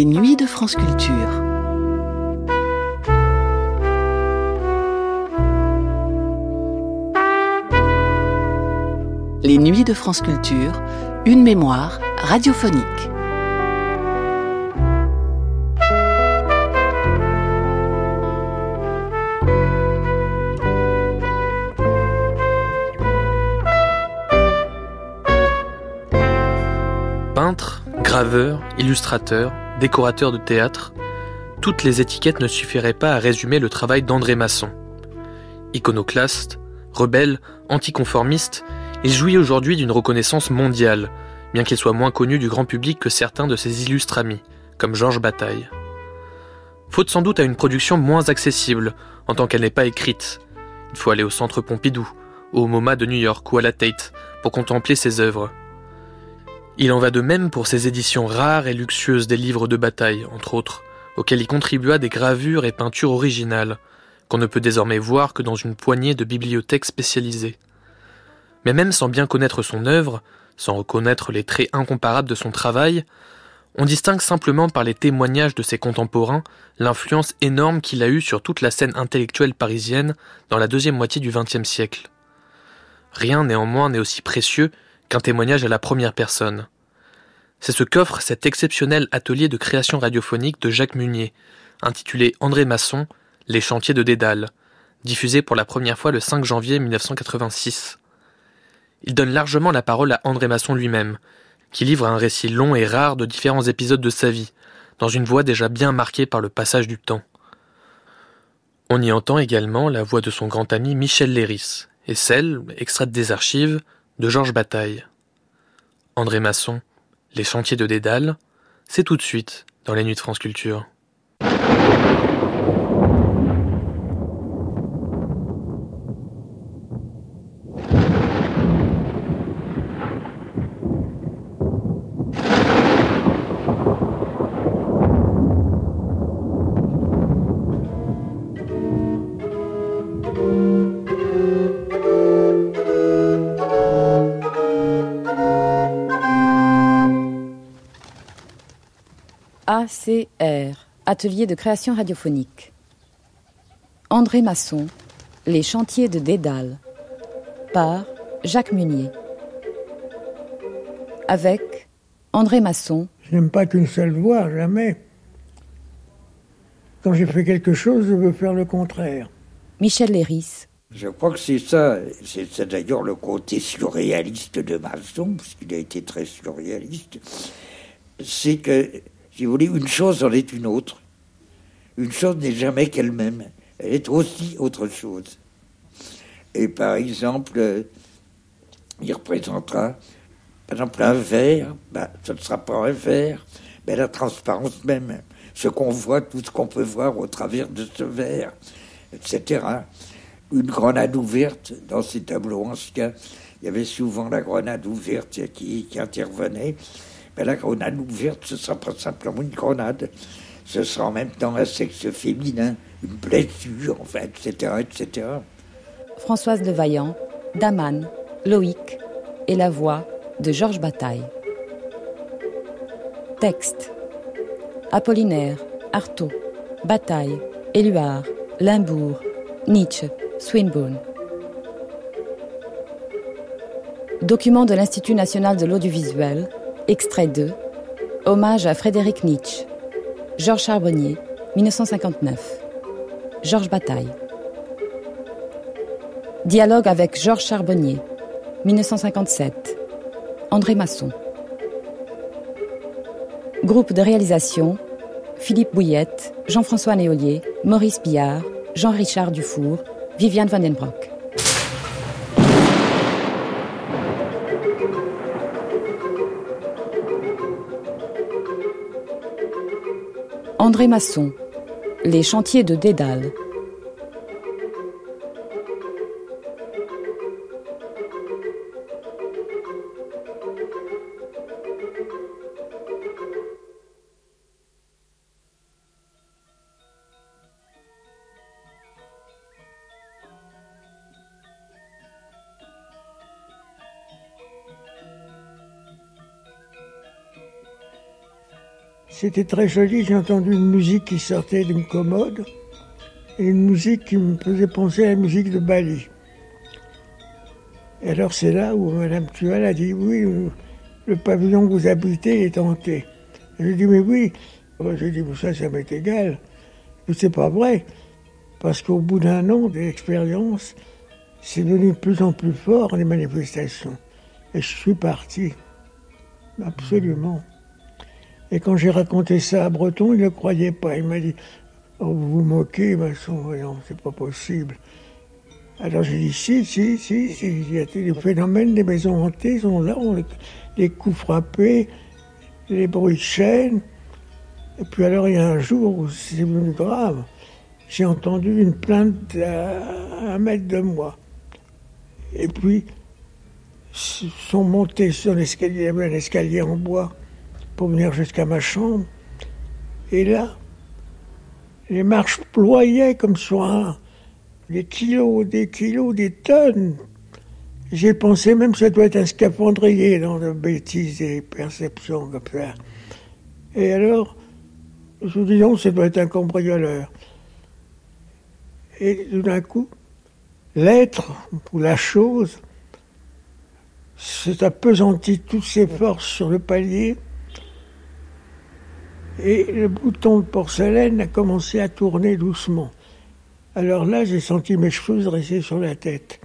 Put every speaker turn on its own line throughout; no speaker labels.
Les nuits de France Culture. Les nuits de France Culture, une mémoire radiophonique.
Peintre, graveur, illustrateur, décorateur de théâtre, toutes les étiquettes ne suffiraient pas à résumer le travail d'André Masson. Iconoclaste, rebelle, anticonformiste, il jouit aujourd'hui d'une reconnaissance mondiale, bien qu'il soit moins connu du grand public que certains de ses illustres amis, comme Georges Bataille. Faute sans doute à une production moins accessible, en tant qu'elle n'est pas écrite. Il faut aller au Centre Pompidou, au MoMA de New York ou à la Tate pour contempler ses œuvres. Il en va de même pour ses éditions rares et luxueuses des livres de bataille, entre autres, auxquels il contribua des gravures et peintures originales, qu'on ne peut désormais voir que dans une poignée de bibliothèques spécialisées. Mais même sans bien connaître son œuvre, sans reconnaître les traits incomparables de son travail, on distingue simplement par les témoignages de ses contemporains l'influence énorme qu'il a eue sur toute la scène intellectuelle parisienne dans la deuxième moitié du XXe siècle. Rien néanmoins n'est aussi précieux qu'un témoignage à la première personne. C'est ce qu'offre cet exceptionnel atelier de création radiophonique de Jacques Munier, intitulé André Masson, Les chantiers de Dédale, diffusé pour la première fois le 5 janvier 1986. Il donne largement la parole à André Masson lui-même, qui livre un récit long et rare de différents épisodes de sa vie, dans une voix déjà bien marquée par le passage du temps. On y entend également la voix de son grand ami Michel Léris, et celle, extraite des archives, de Georges Bataille. André Masson, Les chantiers de Dédale, c'est tout de suite dans les nuits de France Culture.
ACR, Atelier de création radiophonique. André Masson, Les chantiers de Dédale, par Jacques Munier. Avec André Masson.
Je n'aime pas qu'une seule voix, jamais. Quand j'ai fait quelque chose, je veux faire le contraire.
Michel Léris.
Je crois que c'est ça. C'est d'ailleurs le côté surréaliste de Masson, parce qu'il a été très surréaliste. C'est que si vous voulez, une chose en est une autre. Une chose n'est jamais qu'elle-même. Elle est aussi autre chose. Et par exemple, euh, il représentera, par exemple, un verre, ben, ce ne sera pas un verre, mais la transparence même, ce qu'on voit, tout ce qu'on peut voir au travers de ce verre, etc. Une grenade ouverte, dans ces tableaux anciens, il y avait souvent la grenade ouverte qui, qui intervenait. Mais la grenade ouverte, ce ne sera pas simplement une grenade, ce sera en même temps un sexe féminin, une blessure, etc., etc.
Françoise de Vaillant, Daman, Loïc et la voix de Georges Bataille. Texte Apollinaire, Artaud, Bataille, Éluard, Limbourg, Nietzsche, Swinburne. Document de l'Institut national de l'audiovisuel, extrait 2, Hommage à Frédéric Nietzsche, Georges Charbonnier, 1959. Georges Bataille. Dialogue avec Georges Charbonnier, 1957. André Masson. Groupe de réalisation Philippe Bouillette, Jean-François Néolier, Maurice Billard, Jean-Richard Dufour, Viviane Vandenbroek. André Masson, Les chantiers de Dédale.
C'était très joli, j'ai entendu une musique qui sortait d'une commode, et une musique qui me faisait penser à la musique de Bali. Et alors c'est là où Madame Tual a dit oui, le pavillon que vous habitez est hanté. J'ai dit mais oui. J'ai dit ça, ça m'est égal. C'est pas vrai. Parce qu'au bout d'un an d'expérience, c'est devenu de plus en plus fort les manifestations. Et je suis parti. Absolument. Et quand j'ai raconté ça à Breton, il ne croyait pas. Il m'a dit oh, Vous vous moquez, voyons, c'est pas possible. Alors j'ai dit Si, si, si, si. Il y a des phénomènes des maisons hantées sont là, les coups frappés, les bruits de. Et puis alors il y a un jour où c'est grave. J'ai entendu une plainte à un mètre de moi. Et puis, sont montés sur l'escalier, un escalier en bois pour venir jusqu'à ma chambre. Et là, les marches ployaient comme sur un, des kilos, des kilos, des tonnes. J'ai pensé même que ça doit être un scaphandrier dans de bêtises et perceptions comme ça. Et alors, je me dis non, ça doit être un cambrioleur. Et tout d'un coup, l'être ou la chose s'est appesanti toutes ses forces sur le palier et le bouton de porcelaine a commencé à tourner doucement. Alors là, j'ai senti mes cheveux dresser sur la tête.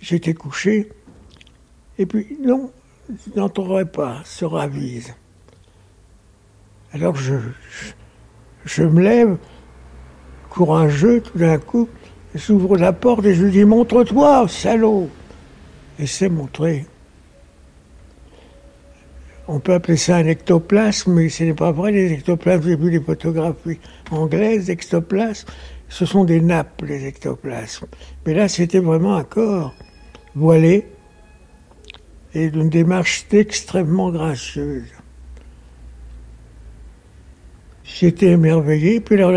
J'étais couché, et puis non, je n'entrerai pas, se ravise. Alors je, je, me lève, courageux, tout d'un coup, j'ouvre la porte et je lui dis Montre-toi, salaud Et c'est montré. On peut appeler ça un ectoplasme, mais ce n'est pas vrai. Les ectoplasmes, j'ai vu les photographies anglaises d'ectoplasmes, ce sont des nappes, les ectoplasmes. Mais là, c'était vraiment un corps voilé et d'une démarche extrêmement gracieuse. J'étais émerveillé, puis alors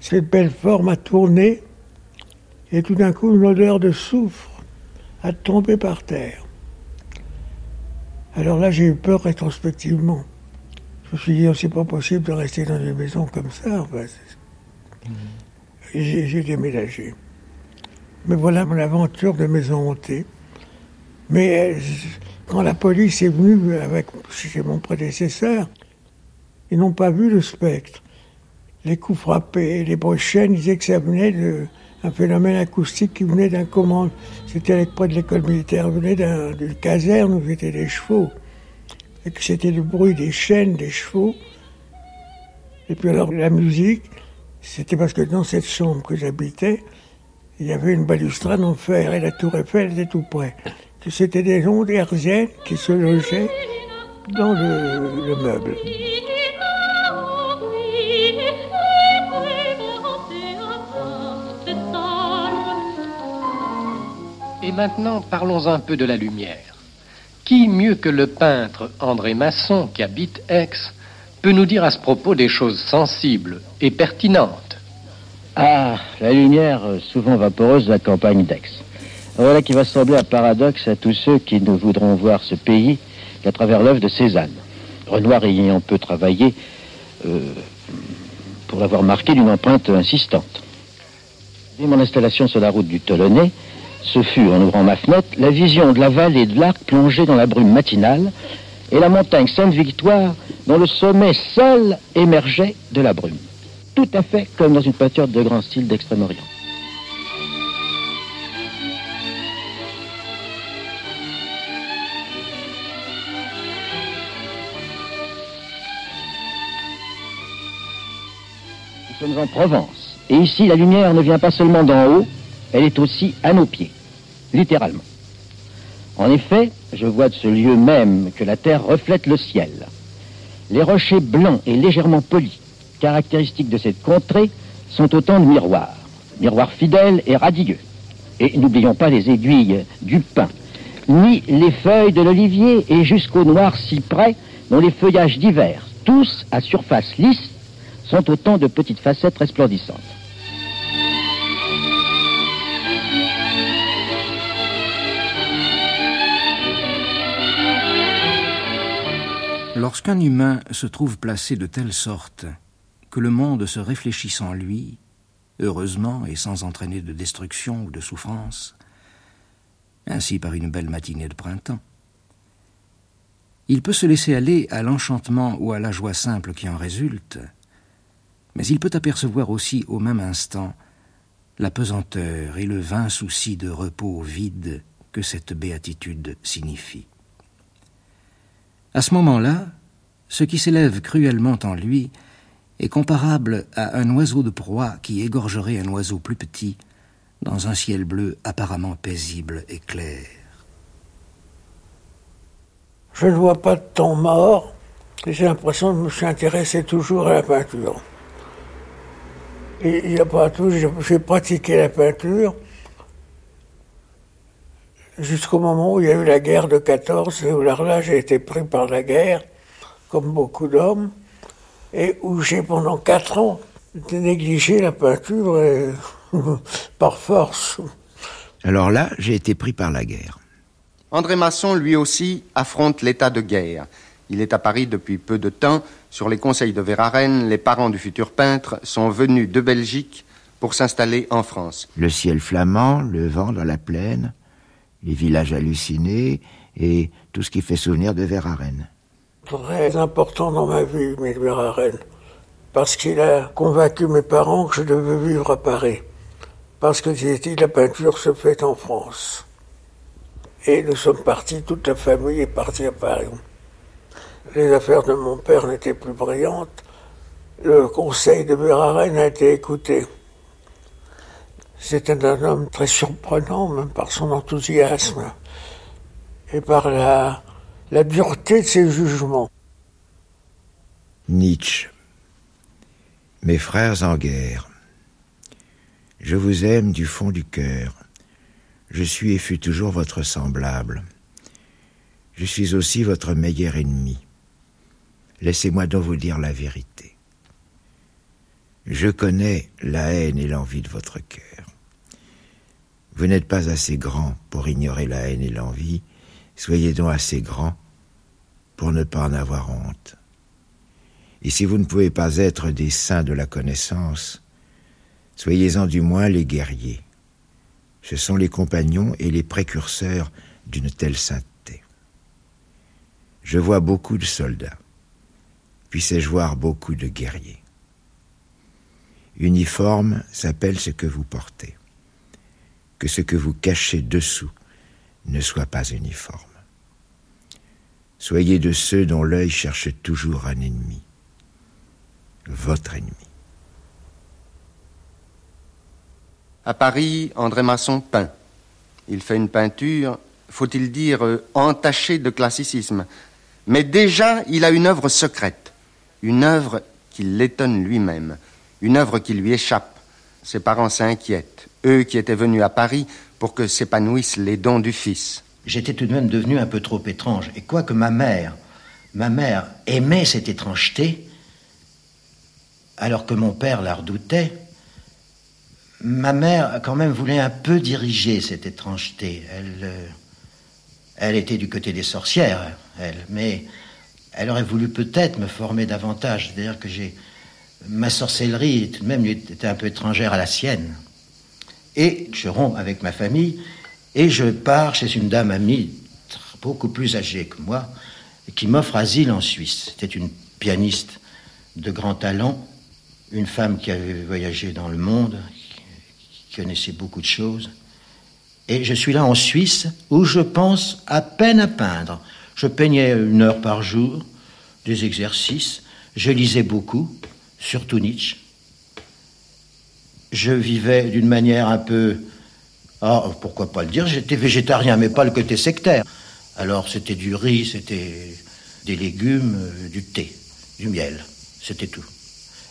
cette belle forme a tourné, et tout d'un coup, une odeur de soufre a tombé par terre. Alors là, j'ai eu peur rétrospectivement. Je me suis dit, oh, c'est pas possible de rester dans une maison comme ça. Mmh. J'ai déménagé. Mais voilà mon aventure de maison hantée. Mais euh, quand la police est venue avec chez mon prédécesseur, ils n'ont pas vu le spectre. Les coups frappés, les brochaines, ils disaient que d'un phénomène acoustique qui venait d'un commande. C'était près de l'école militaire, venait d'une caserne où étaient des chevaux. Et que c'était le bruit des chaînes des chevaux. Et puis alors la musique, c'était parce que dans cette chambre que j'habitais, il y avait une balustrade en fer et la tour Eiffel était tout près. C'était des ondes herziennes qui se logeaient dans le, meuble.
Et maintenant, parlons un peu de la lumière. Qui mieux que le peintre André Masson, qui habite Aix, peut nous dire à ce propos des choses sensibles et pertinentes
Ah, la lumière, souvent vaporeuse de la campagne d'Aix. Voilà qui va sembler un paradoxe à tous ceux qui ne voudront voir ce pays qu'à travers l'œuvre de Cézanne. Renoir ayant peu travaillé euh, pour l'avoir marqué d'une empreinte insistante. Dès mon installation sur la route du Tolonais, ce fut, en ouvrant ma fenêtre, la vision de la vallée de l'Arc plongée dans la brume matinale et la montagne Sainte-Victoire dont le sommet seul émergeait de la brume. Tout à fait comme dans une peinture de grand style d'Extrême-Orient. Nous sommes en Provence. Et ici, la lumière ne vient pas seulement d'en haut, elle est aussi à nos pieds, littéralement. En effet, je vois de ce lieu même que la terre reflète le ciel. Les rochers blancs et légèrement polis, caractéristiques de cette contrée, sont autant de miroirs, miroirs fidèles et radieux. Et n'oublions pas les aiguilles du pin, ni les feuilles de l'olivier et jusqu'au noir cyprès dont les feuillages divers, tous à surface lisse, sont autant de petites facettes resplendissantes.
Lorsqu'un humain se trouve placé de telle sorte que le monde se réfléchisse en lui, heureusement et sans entraîner de destruction ou de souffrance, ainsi par une belle matinée de printemps, il peut se laisser aller à l'enchantement ou à la joie simple qui en résulte, mais il peut apercevoir aussi au même instant la pesanteur et le vain souci de repos vide que cette béatitude signifie. À ce moment-là, ce qui s'élève cruellement en lui est comparable à un oiseau de proie qui égorgerait un oiseau plus petit dans un ciel bleu apparemment paisible et clair.
Je ne vois pas de temps mort. J'ai l'impression de me suis intéressé toujours à la peinture. Il n'y a pas tout, j'ai pratiqué la peinture jusqu'au moment où il y a eu la guerre de 14, où là j'ai été pris par la guerre, comme beaucoup d'hommes, et où j'ai pendant quatre ans négligé la peinture par force.
Alors là, j'ai été pris par la guerre.
André Masson, lui aussi, affronte l'état de guerre. Il est à Paris depuis peu de temps. Sur les conseils de Verhaeren, les parents du futur peintre sont venus de Belgique pour s'installer en France.
Le ciel flamand, le vent dans la plaine, les villages hallucinés et tout ce qui fait souvenir de Verhaeren.
Très important dans ma vie, Verhaeren, parce qu'il a convaincu mes parents que je devais vivre à Paris. Parce que, disait la peinture se fait en France. Et nous sommes partis, toute la famille est partie à Paris. Les affaires de mon père n'étaient plus brillantes. Le conseil de Verhaeren a été écouté. C'était un homme très surprenant, même par son enthousiasme et par la, la dureté de ses jugements.
Nietzsche. Mes frères en guerre. Je vous aime du fond du cœur. Je suis et fus toujours votre semblable. Je suis aussi votre meilleur ennemi. Laissez-moi donc vous dire la vérité. Je connais la haine et l'envie de votre cœur. Vous n'êtes pas assez grand pour ignorer la haine et l'envie, soyez donc assez grand pour ne pas en avoir honte. Et si vous ne pouvez pas être des saints de la connaissance, soyez-en du moins les guerriers. Ce sont les compagnons et les précurseurs d'une telle sainteté. Je vois beaucoup de soldats, puissais-je voir beaucoup de guerriers. Uniforme s'appelle ce que vous portez. Que ce que vous cachez dessous ne soit pas uniforme. Soyez de ceux dont l'œil cherche toujours un ennemi, votre ennemi.
À Paris, André Masson peint. Il fait une peinture, faut-il dire, euh, entachée de classicisme. Mais déjà, il a une œuvre secrète, une œuvre qui l'étonne lui-même, une œuvre qui lui échappe. Ses parents s'inquiètent, eux qui étaient venus à Paris pour que s'épanouissent les dons du fils.
J'étais tout de même devenu un peu trop étrange. Et quoique ma mère, ma mère aimait cette étrangeté, alors que mon père la redoutait, ma mère, quand même, voulait un peu diriger cette étrangeté. Elle, euh, elle était du côté des sorcières, elle, mais elle aurait voulu peut-être me former davantage. C'est-à-dire que j'ai. Ma sorcellerie, tout de même, était un peu étrangère à la sienne. Et je romps avec ma famille et je pars chez une dame amie, beaucoup plus âgée que moi, qui m'offre asile en Suisse. C'était une pianiste de grand talent, une femme qui avait voyagé dans le monde, connaissait beaucoup de choses. Et je suis là en Suisse où je pense à peine à peindre. Je peignais une heure par jour, des exercices. Je lisais beaucoup, surtout Nietzsche. Je vivais d'une manière un peu. Ah, pourquoi pas le dire J'étais végétarien, mais pas le côté sectaire. Alors c'était du riz, c'était des légumes, euh, du thé, du miel. C'était tout.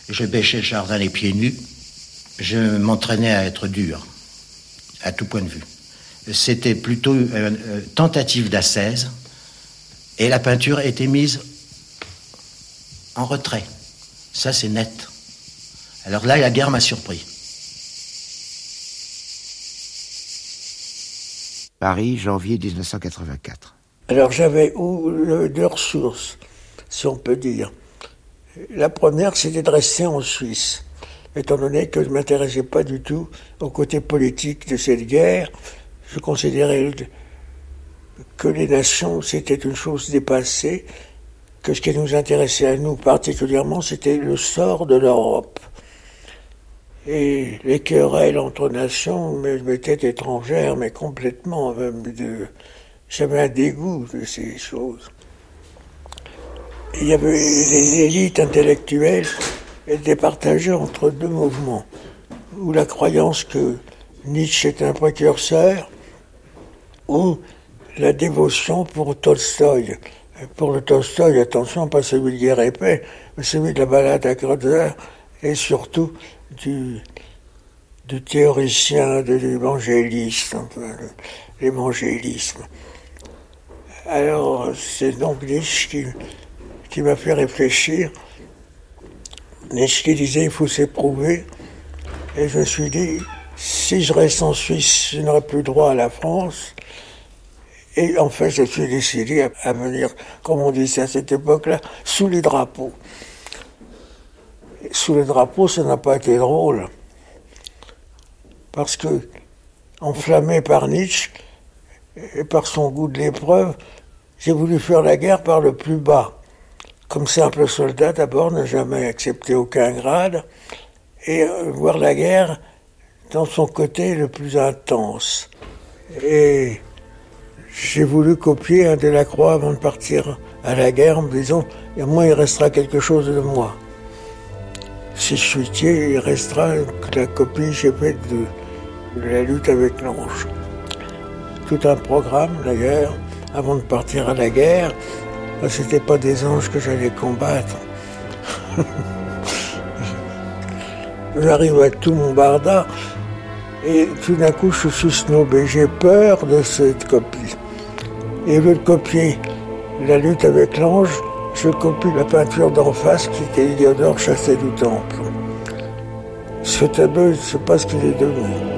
Je bêchais le jardin les pieds nus je m'entraînais à être dur, à tout point de vue. C'était plutôt une tentative d'ascèse, et la peinture était mise en retrait. Ça, c'est net. Alors là, la guerre m'a surpris.
Paris, janvier 1984.
Alors j'avais deux ressources. si on peut dire. La première, c'était de rester en Suisse, étant donné que je ne m'intéressais pas du tout au côté politique de cette guerre. Je considérais que les nations, c'était une chose dépassée, que ce qui nous intéressait à nous particulièrement, c'était le sort de l'Europe. Et les querelles entre nations m'étaient étrangères, mais complètement. J'avais un dégoût de ces choses. Il y avait les élites intellectuelles étaient partagées entre deux mouvements, ou la croyance que Nietzsche est un précurseur, ou la dévotion pour Tolstoï. Pour le Tolstoï, attention, pas celui de Guerre et Paix, mais celui de la balade à Kreutzer, et surtout du, théoricien de l'évangéliste, l'évangélisme. Alors, c'est donc Nietzsche qui, qui m'a fait réfléchir. Nietzsche disait il faut s'éprouver. Et je me suis dit, si je reste en Suisse, je n'aurai plus droit à la France. Et en fait, je suis décidé à, venir, comme on disait à cette époque-là, sous les drapeaux. Sous les drapeaux, ça n'a pas été drôle. Parce que, enflammé par Nietzsche et par son goût de l'épreuve, j'ai voulu faire la guerre par le plus bas comme simple soldat d'abord, n'a jamais accepté aucun grade, et euh, voir la guerre dans son côté le plus intense. Et j'ai voulu copier un Delacroix avant de partir à la guerre en me disant, au moins il restera quelque chose de moi. Si je suis tué, il restera la copie j'ai faite de, la lutte avec l'ange. Tout un programme d'ailleurs, avant de partir à la guerre, c'était pas des anges que j'allais combattre. J'arrive avec tout mon barda et tout d'un coup je suis snobé. J'ai peur de cette copie. Et veut copier la lutte avec l'ange, je copie la peinture d'en face qui était Idiodore chassé du temple. Ce tableau, je ne sais pas ce qu'il est devenu.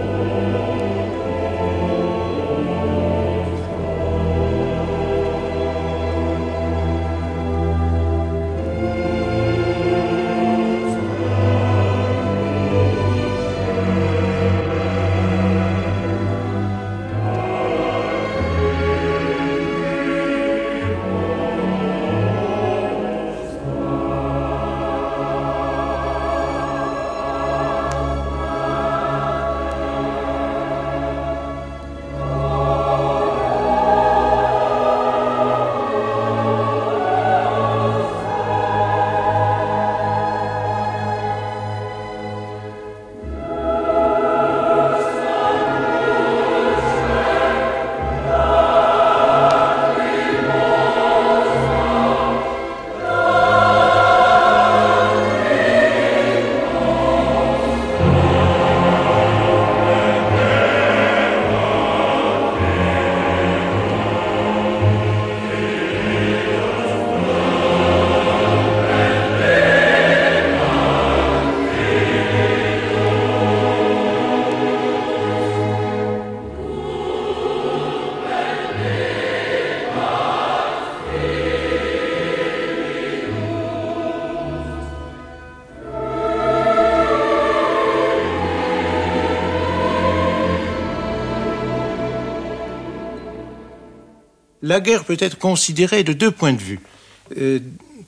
La guerre peut être considérée de deux points de vue. Euh,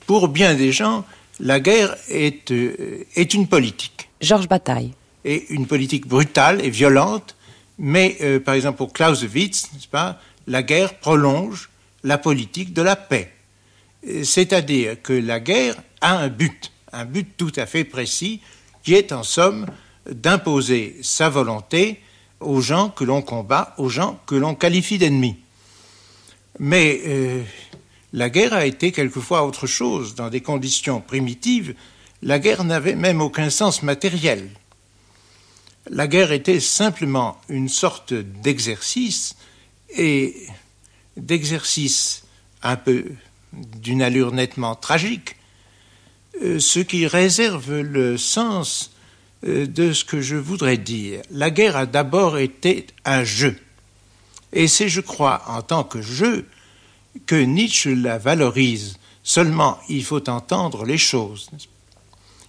pour bien des gens, la guerre est, euh, est une politique.
Georges Bataille.
Et une politique brutale et violente, mais euh, par exemple pour Clausewitz, n'est-ce pas, la guerre prolonge la politique de la paix. C'est-à-dire que la guerre a un but, un but tout à fait précis, qui est en somme d'imposer sa volonté aux gens que l'on combat, aux gens que l'on qualifie d'ennemis. Mais euh, la guerre a été quelquefois autre chose. Dans des conditions primitives, la guerre n'avait même aucun sens matériel. La guerre était simplement une sorte d'exercice, et d'exercice un peu d'une allure nettement tragique, euh, ce qui réserve le sens euh, de ce que je voudrais dire. La guerre a d'abord été un jeu. Et c'est, je crois, en tant que jeu que Nietzsche la valorise Seulement, il faut entendre les choses.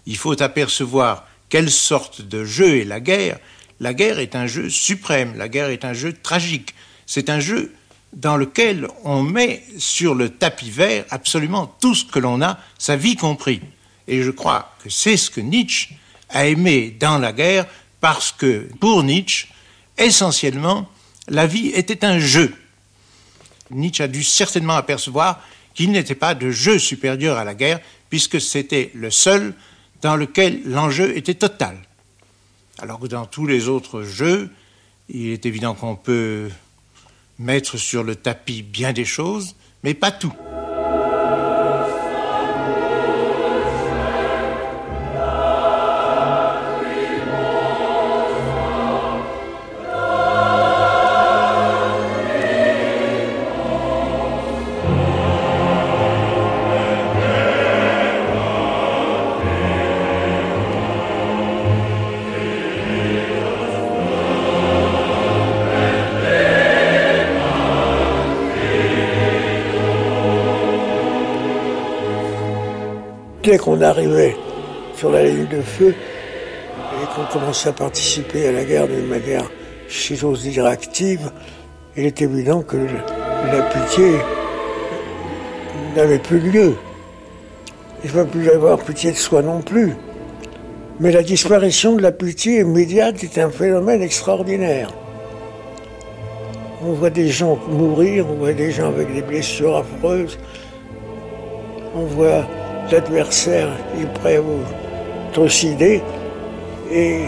Il faut apercevoir quelle sorte de jeu est la guerre. La guerre est un jeu suprême, la guerre est un jeu tragique. C'est un jeu dans lequel on met sur le tapis vert absolument tout ce que l'on a, sa vie compris. Et je crois que c'est ce que Nietzsche a aimé dans la guerre, parce que pour Nietzsche, essentiellement, la vie était un jeu. Nietzsche a dû certainement apercevoir qu'il n'était pas de jeu supérieur à la guerre, puisque c'était le seul dans lequel l'enjeu était total. Alors que dans tous les autres jeux, il est évident qu'on peut mettre sur le tapis bien des choses, mais pas tout.
Qu'on arrivait sur la ligne de feu et qu'on commençait à participer à la guerre d'une manière, si j'ose dire, active, il est évident que la pitié n'avait plus lieu. Il ne va plus avoir pitié de soi non plus. Mais la disparition de la pitié immédiate est un phénomène extraordinaire. On voit des gens mourir, on voit des gens avec des blessures affreuses, on voit l'adversaire est prêt à vous trucider et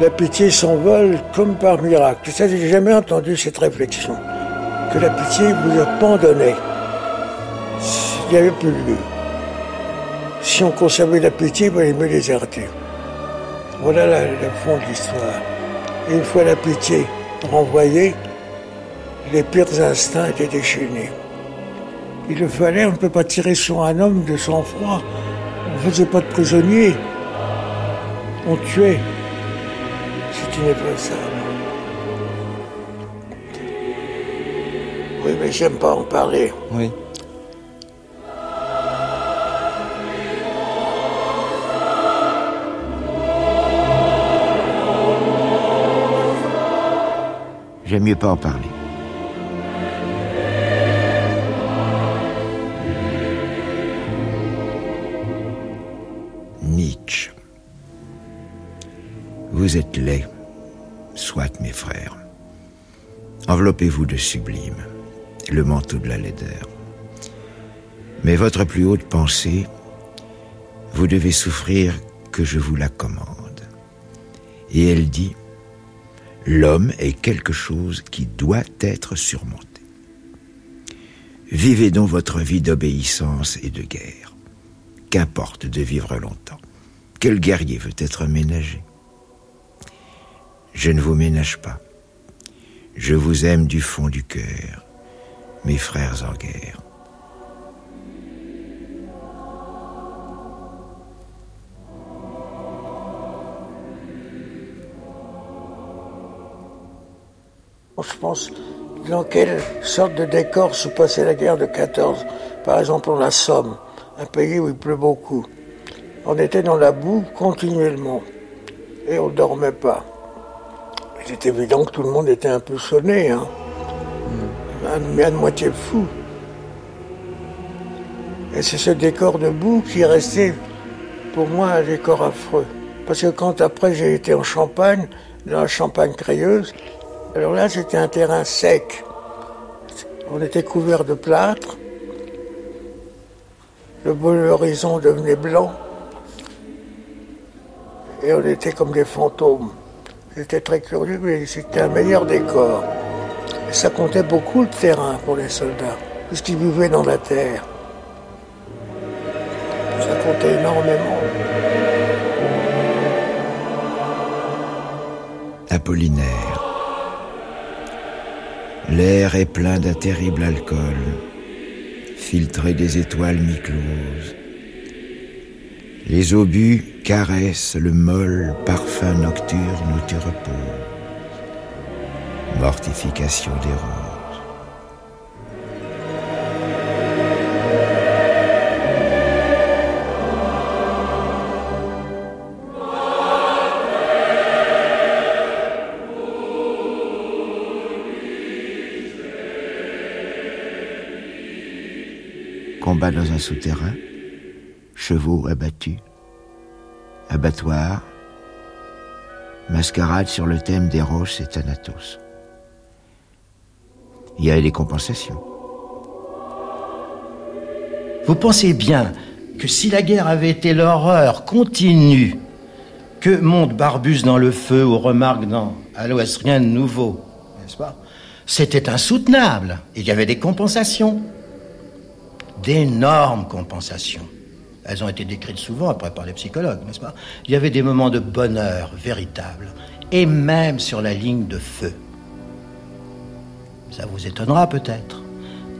la pitié s'envole comme par miracle. Ça, j'ai jamais entendu cette réflexion. Que la pitié vous abandonnait. Il n'y avait plus lieu. Si on conservait la pitié, il valait mieux déserter. Voilà le fond de l'histoire. Une fois la pitié renvoyée, les pires instincts étaient déchaînés. Il le fallait, on ne peut pas tirer sur un homme de sang-froid. On ne faisait pas de prisonniers. On tuait. C'est inévitable. Oui, mais j'aime pas en parler.
Oui. J'aime mieux pas en parler. Êtes laid, soit mes frères. Enveloppez-vous de sublime, le manteau de la laideur. Mais votre plus haute pensée, vous devez souffrir que je vous la commande. Et elle dit, l'homme est quelque chose qui doit être surmonté. Vivez donc votre vie d'obéissance et de guerre. Qu'importe de vivre longtemps. Quel guerrier veut être ménagé Je ne vous ménage pas. Je vous aime du fond du cœur, mes frères en guerre.
Je pense dans quelle sorte de décor se passait la guerre de 14. Par exemple, en la Somme, un pays où il pleut beaucoup. On était dans la boue continuellement et on ne dormait pas. Il est évident que tout le monde était un peu sonné, hein. mais à moitié fou. Et c'est ce décor de boue qui est resté pour moi un décor affreux. Parce que quand après j'ai été en Champagne, dans la Champagne crayeuse, alors là c'était un terrain sec. On était couvert de plâtre. Le bleu horizon devenait blanc. Et on était comme des fantômes. C'était très curieux, mais c'était un meilleur décor. Ça comptait beaucoup le terrain pour les soldats, puisqu'ils vivaient dans la terre. Ça comptait énormément.
Apollinaire. L'air est plein d'un terrible alcool, filtré des étoiles mi-closes. Les obus caressent le molle parfum nocturne où tu reposes. Mortification des roses. combat dans un souterrain, chevaux abattus, abattoir, mascarade sur le thème d'Eros et Thanatos. Il y a les compensations.
Vous pensez bien que si la guerre avait été l'horreur continue que monte Barbus dans le feu ou remarque dans l'Ouest rien de nouveau, n'est-ce pas? C'était insoutenable. Il y avait des compensations. D'énormes compensations. Elles ont été décrites souvent après par les psychologues, n'est-ce pas? Il y avait des moments de bonheur véritables, et même sur la ligne de feu. Ça vous étonnera peut-être.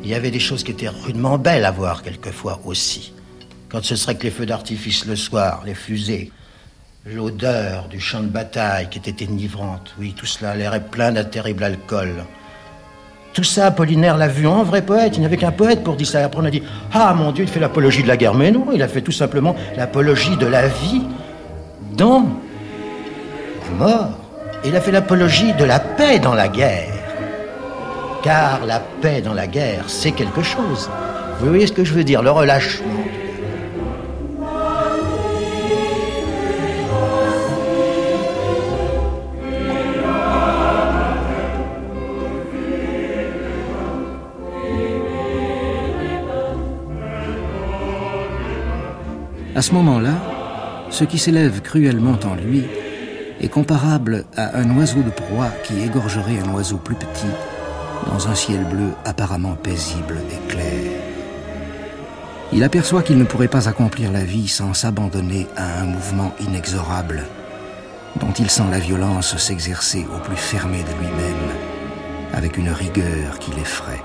Il y avait des choses qui étaient rudement belles à voir quelquefois aussi. Quand ce serait que les feux d'artifice le soir, les fusées, l'odeur du champ de bataille qui était enivrante, oui, tout cela l'air plein d'un terrible alcool. Tout ça, Apollinaire l'a vu en vrai poète. Il n'y avait qu'un poète pour dire ça. Après, on a dit Ah mon Dieu, il fait l'apologie de la guerre. Mais non, il a fait tout simplement l'apologie de la vie dans la mort. Il a fait l'apologie de la paix dans la guerre. Car la paix dans la guerre, c'est quelque chose. Vous voyez ce que je veux dire? Le relâchement.
À ce moment-là, ce qui s'élève cruellement en lui est comparable à un oiseau de proie qui égorgerait un oiseau plus petit dans un ciel bleu apparemment paisible et clair. Il aperçoit qu'il ne pourrait pas accomplir la vie sans s'abandonner à un mouvement inexorable, dont il sent la violence s'exercer au plus fermé de lui-même, avec une rigueur qui l'effraie.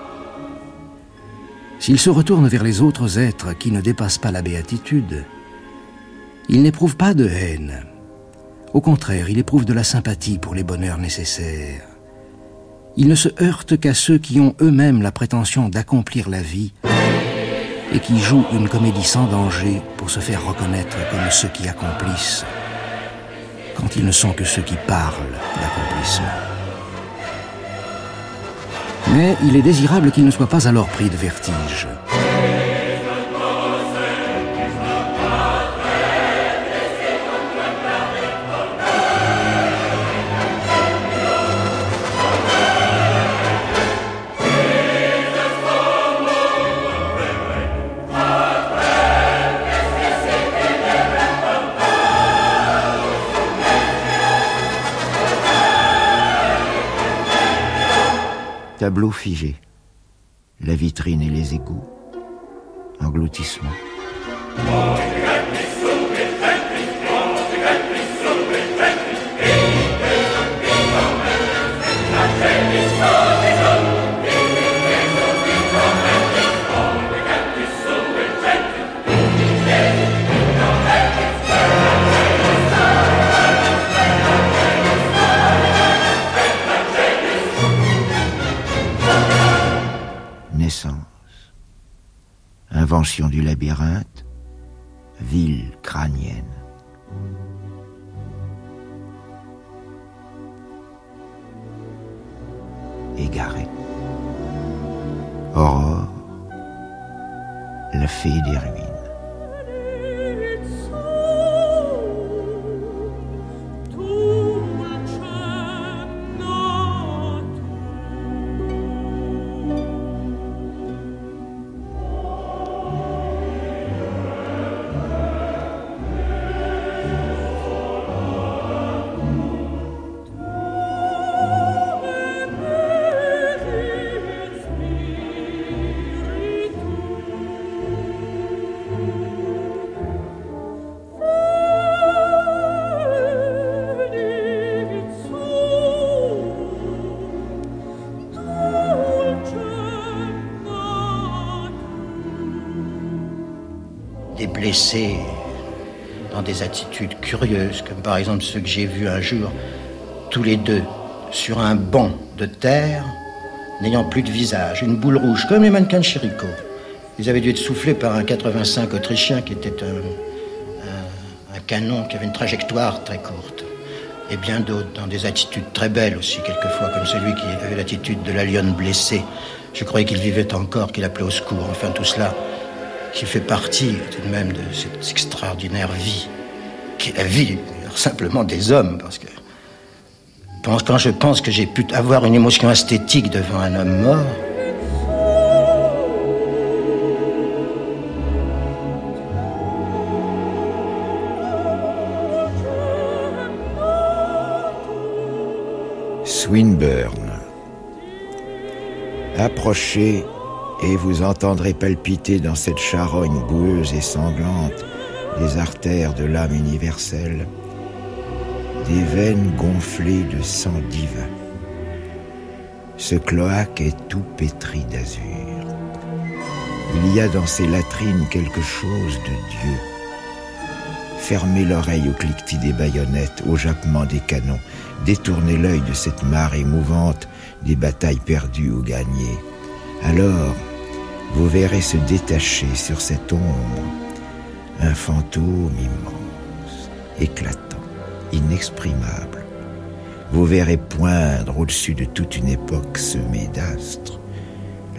S'il se retourne vers les autres êtres qui ne dépassent pas la béatitude, il n'éprouve pas de haine. Au contraire, il éprouve de la sympathie pour les bonheurs nécessaires. Il ne se heurte qu'à ceux qui ont eux-mêmes la prétention d'accomplir la vie et qui jouent une comédie sans danger pour se faire reconnaître comme ceux qui accomplissent, quand ils ne sont que ceux qui parlent d'accomplissement. Mais il est désirable qu'il ne soit pas alors pris de vertige.
Tableau figé. La vitrine et les égouts. Engloutissement. Du labyrinthe, ville crânienne. Égaré. Aurore, la fée des ruines.
Dans des attitudes curieuses, comme par exemple ceux que j'ai vus un jour, tous les deux, sur un banc de terre, n'ayant plus de visage, une boule rouge, comme les mannequins de Chirico. Ils avaient dû être soufflés par un 85 autrichien qui était un, un canon qui avait une trajectoire très courte. Et bien d'autres, dans des attitudes très belles aussi, quelquefois, comme celui qui avait l'attitude de la lionne blessée. Je croyais qu'il vivait encore, qu'il appelait au secours. Enfin, tout cela qui fait partie tout de même de cette extraordinaire vie, qui est la vie simplement des hommes, parce que quand je pense que j'ai pu avoir une émotion esthétique devant un homme mort,
Swinburne. Approchez et vous entendrez palpiter dans cette charogne boueuse et sanglante des artères de l'âme universelle, des veines gonflées de sang divin. Ce cloaque est tout pétri d'azur. Il y a dans ces latrines quelque chose de Dieu. Fermez l'oreille au cliquetis des baïonnettes, au jappement des canons, détournez l'œil de cette mare émouvante des batailles perdues ou gagnées. Alors, vous verrez se détacher sur cette ombre un fantôme immense, éclatant, inexprimable. Vous verrez poindre au-dessus de toute une époque semée d'astres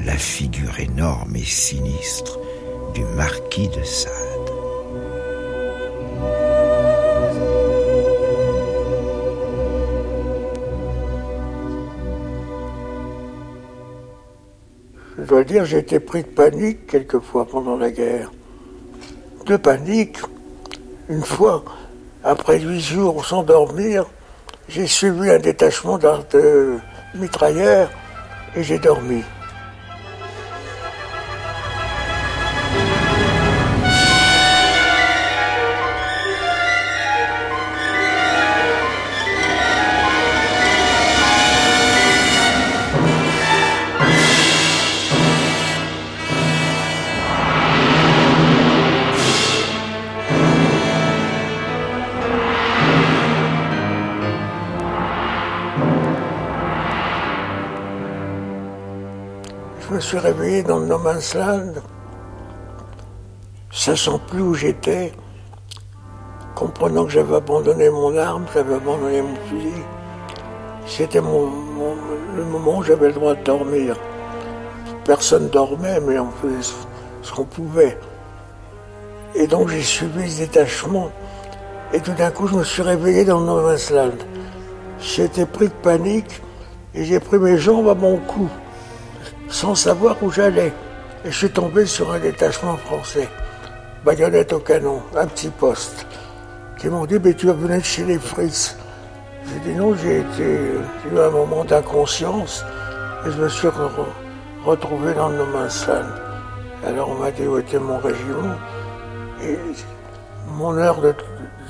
la figure énorme et sinistre du marquis de Sade.
Dois dire, j'ai été pris de panique quelquefois pendant la guerre. De panique. Une fois, après huit jours sans dormir, j'ai suivi un détachement de mitrailleurs et j'ai dormi. Suis réveillé dans le No Man's Land, sachant plus où j'étais, comprenant que j'avais abandonné mon arme, j'avais abandonné mon fusil. C'était le moment où j'avais le droit de dormir. Personne dormait, mais on faisait ce- qu'on pouvait. Et donc j'ai suivi ce détachement. Et tout d'un coup, je me suis réveillé dans le No Man's Land. J'étais pris de panique et j'ai pris mes jambes à mon cou sans savoir où j'allais. Et je suis tombé sur un détachement français, baïonnette au canon, un petit poste, qui m'ont dit Mais tu vas venir chez les Fritz. J'ai dit non, j'ai eu un moment d'inconscience et je me suis re- retrouvé dans le No Man's Land. Alors on m'a dit où était mon régiment? Et mon heure de,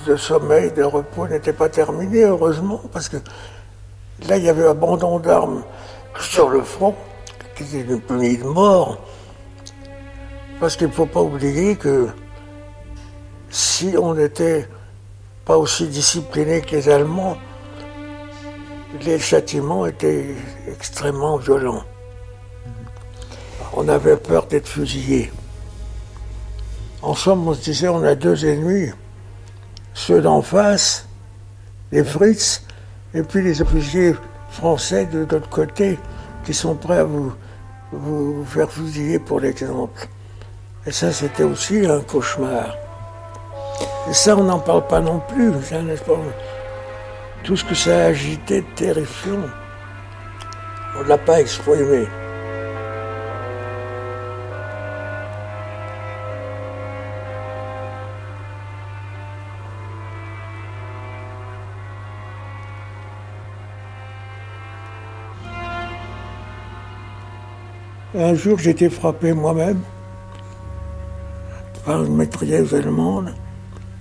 de sommeil, de repos n'était pas terminée, heureusement, parce que là il y avait abandon d'armes sur le front était une pluie de mort. Parce qu'il ne faut pas oublier que si on n'était pas aussi discipliné que les Allemands, les châtiments étaient extrêmement violents. On avait peur d'être fusillé. En somme, on se disait, on a deux ennemis, ceux d'en face, les Fritz, et puis les officiers français de l'autre côté, qui sont prêts à vous, vous faire fusiller pour l'exemple. Et ça, c'était aussi un cauchemar. Et ça, on n'en parle pas non plus. n'est-ce pas? Tout ce que ça a agité de terrifiant, on ne l'a pas exprimé. Un jour, été frappé moi-même par une maîtrise allemande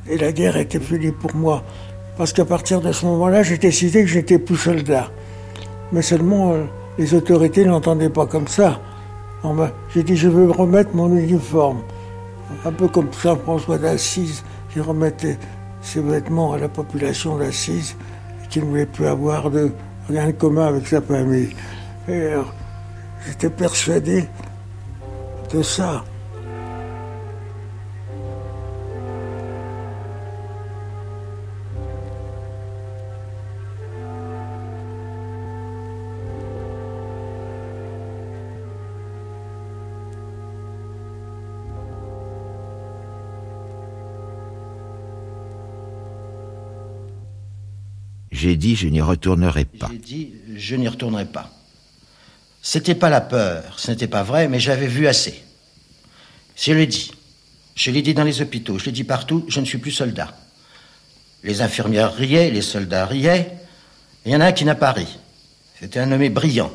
et la guerre était finie pour moi. Parce qu'à partir de ce moment-là, j'ai décidé que j'étais plus soldat. Mais seulement, euh, les autorités n'entendaient pas comme ça. J'ai dit, je veux remettre mon uniforme. Un peu comme Saint François d'Assise, qui remettait ses vêtements à la population d'Assise, qui ne voulait plus avoir de rien de commun avec sa famille. Alors, J'étais persuadé de ça.
J'ai dit je n'y retournerai pas.
J'ai dit je n'y retournerai pas. C'était pas la peur, ce n'était pas vrai, mais j'avais vu assez. Je l'ai dit. Je l'ai dit dans les hôpitaux, je l'ai dit partout, je ne suis plus soldat. Les infirmières riaient, les soldats riaient. Il y en a un qui n'a pas ri. C'était un nommé Brillant,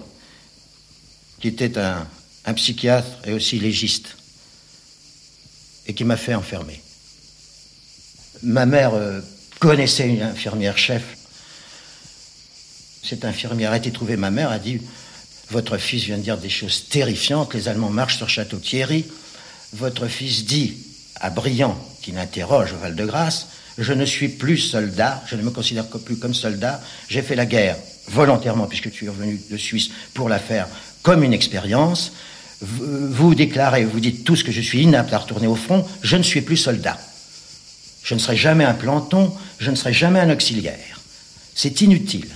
qui était un, psychiatre et aussi légiste, et qui m'a fait enfermer. Ma mère euh, connaissait une infirmière chef. Cette infirmière a été trouvée ma mère, a dit Votre fils vient de dire des choses terrifiantes, les Allemands marchent sur Château-Thierry. Votre fils dit à Brillant, qui l'interroge au Val-de-Grâce, je ne suis plus soldat, je ne me considère plus comme soldat, j'ai fait la guerre volontairement, puisque tu es revenu de Suisse pour la faire comme une expérience. Vous, vous déclarez, vous dites tous que je suis inapte à retourner au front, je ne suis plus soldat. Je ne serai jamais un planton, je ne serai jamais un auxiliaire. C'est inutile.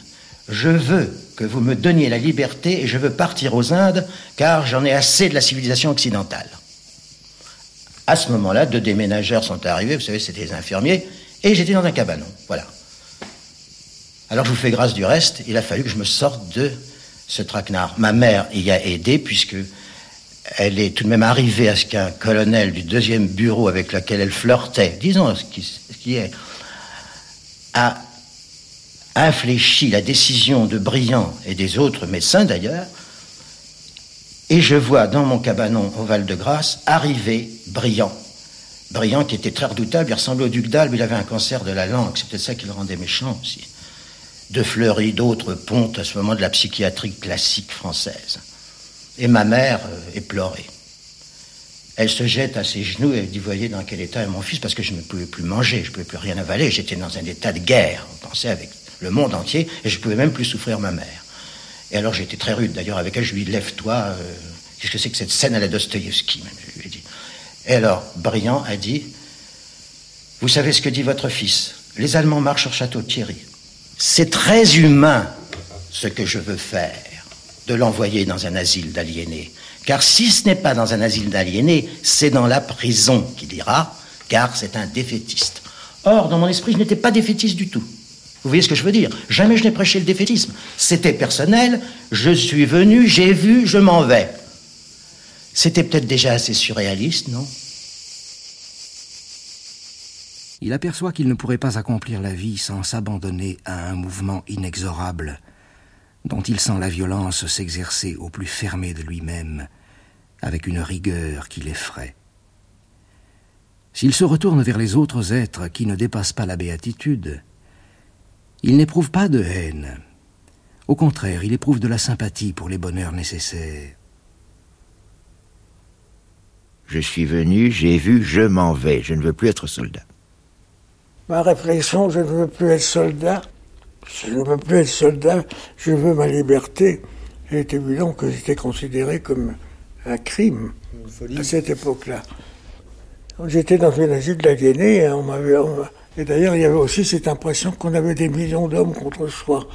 Je veux que vous me donniez la liberté et je veux partir aux Indes car j'en ai assez de la civilisation occidentale. À ce moment-là, deux déménageurs sont arrivés, vous savez, c'était les infirmiers, et j'étais dans un cabanon. Voilà. Alors je vous fais grâce du reste, il a fallu que je me sorte de ce traquenard. Ma mère y a aidé puisque elle est tout de même arrivée à ce qu'un colonel du deuxième bureau avec lequel elle flirtait, disons ce qui, ce qui est, a infléchi la décision de Briand et des autres médecins d'ailleurs, et je vois dans mon cabanon au Val-de-Grâce arriver Briand. Briand qui était très redoutable, il ressemblait au duc d'Albe, il avait un cancer de la langue, c'est peut-être ça qui le rendait méchant aussi. De Fleury, d'autres pontes à ce moment de la psychiatrie classique française. Et ma mère euh, éplorée. Elle se jette à ses genoux et elle dit Voyez dans quel état est mon fils, parce que je ne pouvais plus manger, je ne pouvais plus rien avaler, j'étais dans un état de guerre, on pensait avec le monde entier, et je pouvais même plus souffrir ma mère. Et alors été très rude d'ailleurs avec elle, je lui dit Lève-toi, euh, qu'est-ce que c'est que cette scène à la Dostoïevski je lui ai dit. Et alors, Briand a dit Vous savez ce que dit votre fils? Les Allemands marchent sur Château-Thierry. C'est très humain ce que je veux faire, de l'envoyer dans un asile d'aliénés. Car si ce n'est pas dans un asile d'aliénés, c'est dans la prison qu'il ira, car c'est un défaitiste. Or, dans mon esprit, je n'étais pas défaitiste du tout. Vous voyez ce que je veux dire Jamais je n'ai prêché le défaitisme. C'était personnel, je suis venu, j'ai vu, je m'en vais. C'était peut-être déjà assez surréaliste, non
Il aperçoit qu'il ne pourrait pas accomplir la vie sans s'abandonner à un mouvement inexorable, dont il sent la violence s'exercer au plus fermé de lui-même, avec une rigueur qui l'effraie. S'il se retourne vers les autres êtres qui ne dépassent pas la béatitude, il n'éprouve pas de haine. Au contraire, il éprouve de la sympathie pour les bonheurs nécessaires.
Je suis venu, j'ai vu, je m'en vais. Je ne veux plus être soldat.
Ma réflexion, je ne veux plus être soldat. Je ne veux plus être soldat, je veux ma liberté. Il est évident que j'étais considéré comme un crime à cette époque-là. J'étais dans une asile d'aliénés et on m'avait. Et d'ailleurs, il y avait aussi cette impression qu'on avait des millions d'hommes contre soi.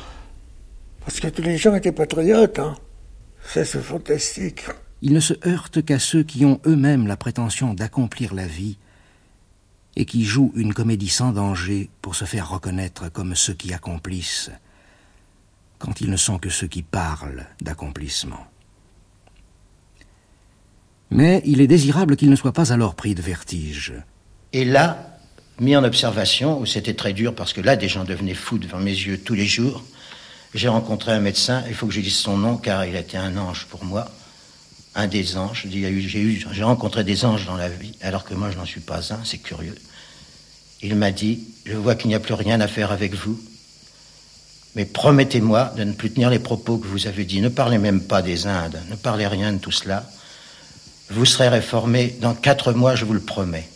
Parce que tous les gens étaient patriotes, hein. Ça, c'est fantastique.
Il ne se heurte qu'à ceux qui ont eux-mêmes la prétention d'accomplir la vie et qui jouent une comédie sans danger pour se faire reconnaître comme ceux qui accomplissent, quand ils ne sont que ceux qui parlent d'accomplissement. Mais il est désirable qu'il ne soit pas alors pris de vertige.
Et là, mis en observation, où c'était très dur parce que là, des gens devenaient fous devant mes yeux tous les jours, j'ai rencontré un médecin, il faut que je dise son nom car il a été un ange pour moi, un des anges. J'ai rencontré des anges dans la vie, alors que moi je n'en suis pas un, c'est curieux. Il m'a dit, je vois qu'il n'y a plus rien à faire avec vous, mais promettez-moi de ne plus tenir les propos que vous avez dit. Ne parlez même pas des Indes, ne parlez rien de tout cela. Vous serez réformé dans quatre mois, je vous le promets.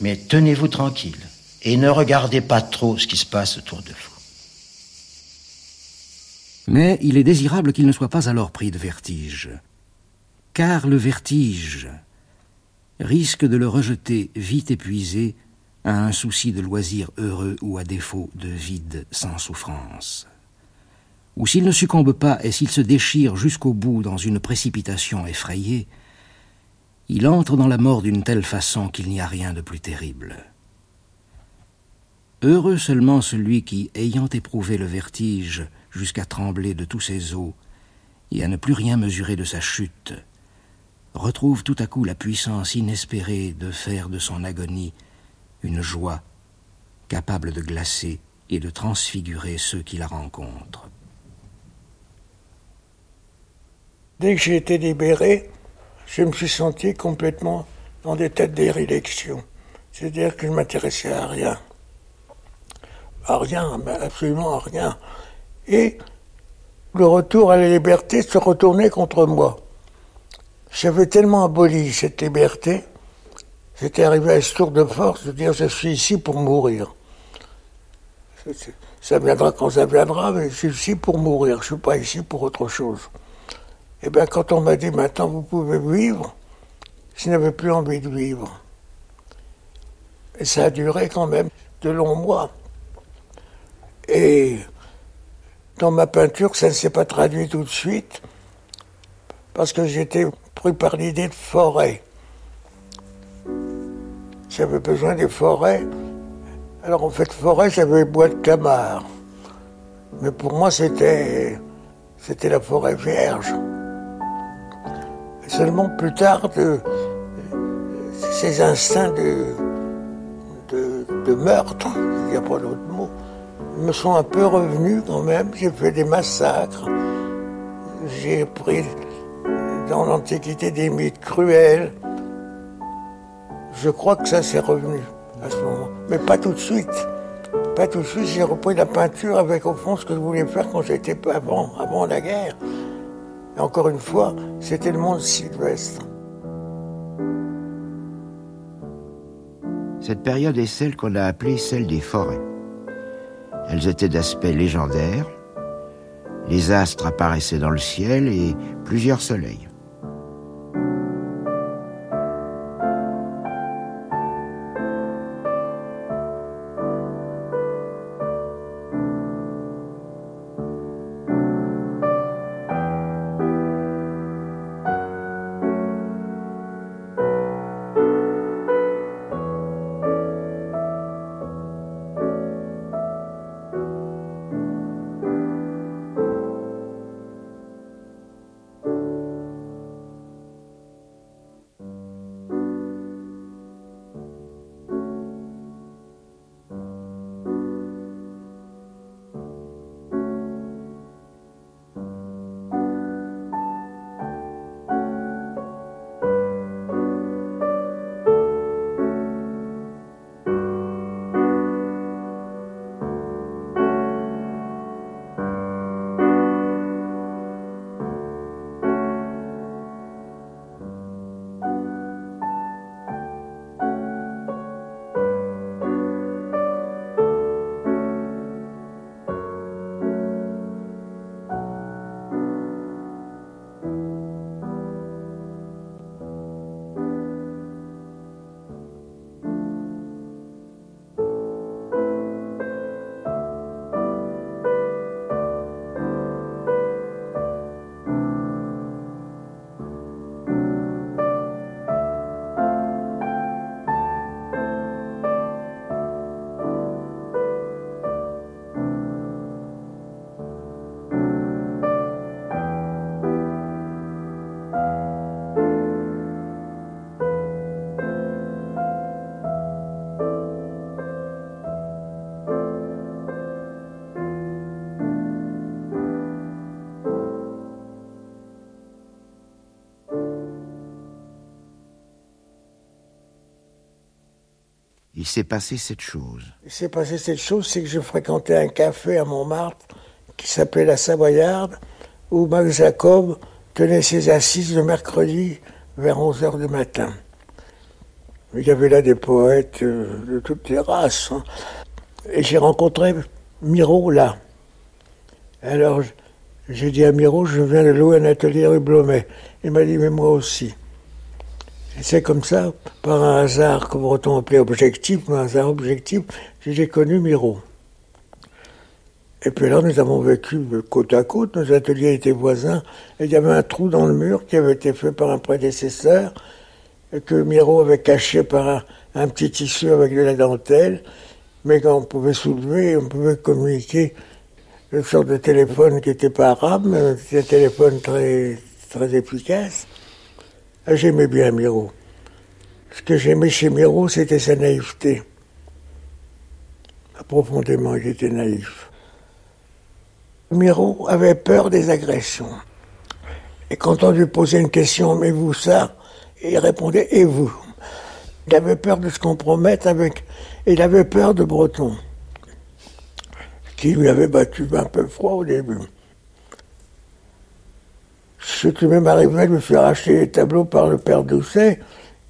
Mais tenez-vous tranquille et ne regardez pas trop ce qui se passe autour de vous.
Mais il est désirable qu'il ne soit pas alors pris de vertige. Car le vertige risque de le rejeter vite épuisé à un souci de loisir heureux ou à défaut de vide sans souffrance. Ou s'il ne succombe pas et s'il se déchire jusqu'au bout dans une précipitation effrayée, il entre dans la mort d'une telle façon qu'il n'y a rien de plus terrible. Heureux seulement celui qui, ayant éprouvé le vertige jusqu'à trembler de tous ses os, et à ne plus rien mesurer de sa chute, retrouve tout à coup la puissance inespérée de faire de son agonie une joie capable de glacer et de transfigurer ceux qui la rencontrent.
Dès que j'ai été libéré, je me suis senti complètement dans des têtes d'érection. C'est-à-dire que je m'intéressais à rien. À rien, mais absolument à rien. Et le retour à la liberté se retournait contre moi. J'avais tellement aboli cette liberté, j'étais arrivé à ce tour de force de dire je suis ici pour mourir. Ça viendra quand ça viendra, mais je suis ici pour mourir, je ne suis pas ici pour autre chose. Et eh bien quand on m'a dit maintenant vous pouvez vivre, je n'avais plus envie de vivre. Et ça a duré quand même de longs mois. Et dans ma peinture, ça ne s'est pas traduit tout de suite, parce que j'étais pris par l'idée de forêt. J'avais besoin des forêts. Alors en fait, forêt, j'avais bois de Camard. Mais pour moi, c'était la forêt vierge. Seulement plus tard, de, ces instincts de meurtre, il n'y a pas d'autre mot, me sont un peu revenus quand même. J'ai fait des massacres. J'ai pris dans l'Antiquité des mythes cruels. Je crois que ça s'est revenu à ce moment. Mais pas tout de suite. Pas tout de suite, j'ai repris la peinture avec au fond ce que je voulais faire quand j'étais avant, avant la guerre. Encore une fois, c'était le monde sylvestre.
Cette période est celle qu'on a appelée celle des forêts. Elles étaient d'aspect légendaire. Les astres apparaissaient dans le ciel et plusieurs soleils. S'est passé cette chose?
Il passé cette chose, c'est que je fréquentais un café à Montmartre qui s'appelait La Savoyarde, où Max Jacob tenait ses assises le mercredi vers 11h du matin. Il y avait là des poètes euh, de toutes les races. Hein. Et j'ai rencontré Miro là. Alors j'ai dit à Miro, je viens de louer un atelier rue Blomet. Il m'a dit, mais moi aussi c'est comme ça, par un hasard que Breton appelait objectif, un hasard objectif, j'ai connu Miro. Et puis là, nous avons vécu côte à côte, nos ateliers étaient voisins, et il y avait un trou dans le mur qui avait été fait par un prédécesseur, et que Miro avait caché par un, petit tissu avec de la dentelle, Mais quand on pouvait soulever, on pouvait communiquer une sorte de téléphone qui n'était pas arabe, mais un téléphone très, très efficace. Ah, j'aimais bien Miro. Ce que j'aimais chez Miro, c'était sa naïveté. Profondément, il était naïf. Miro avait peur des agressions. Et quand on lui posait une question, mais vous ça? Il répondait, et vous? Il avait peur de se compromettre avec. Il avait peur de Breton, qui lui avait battu un peu froid au début. Ce qui même arrivé de lui faire acheter les tableaux par le père Doucet,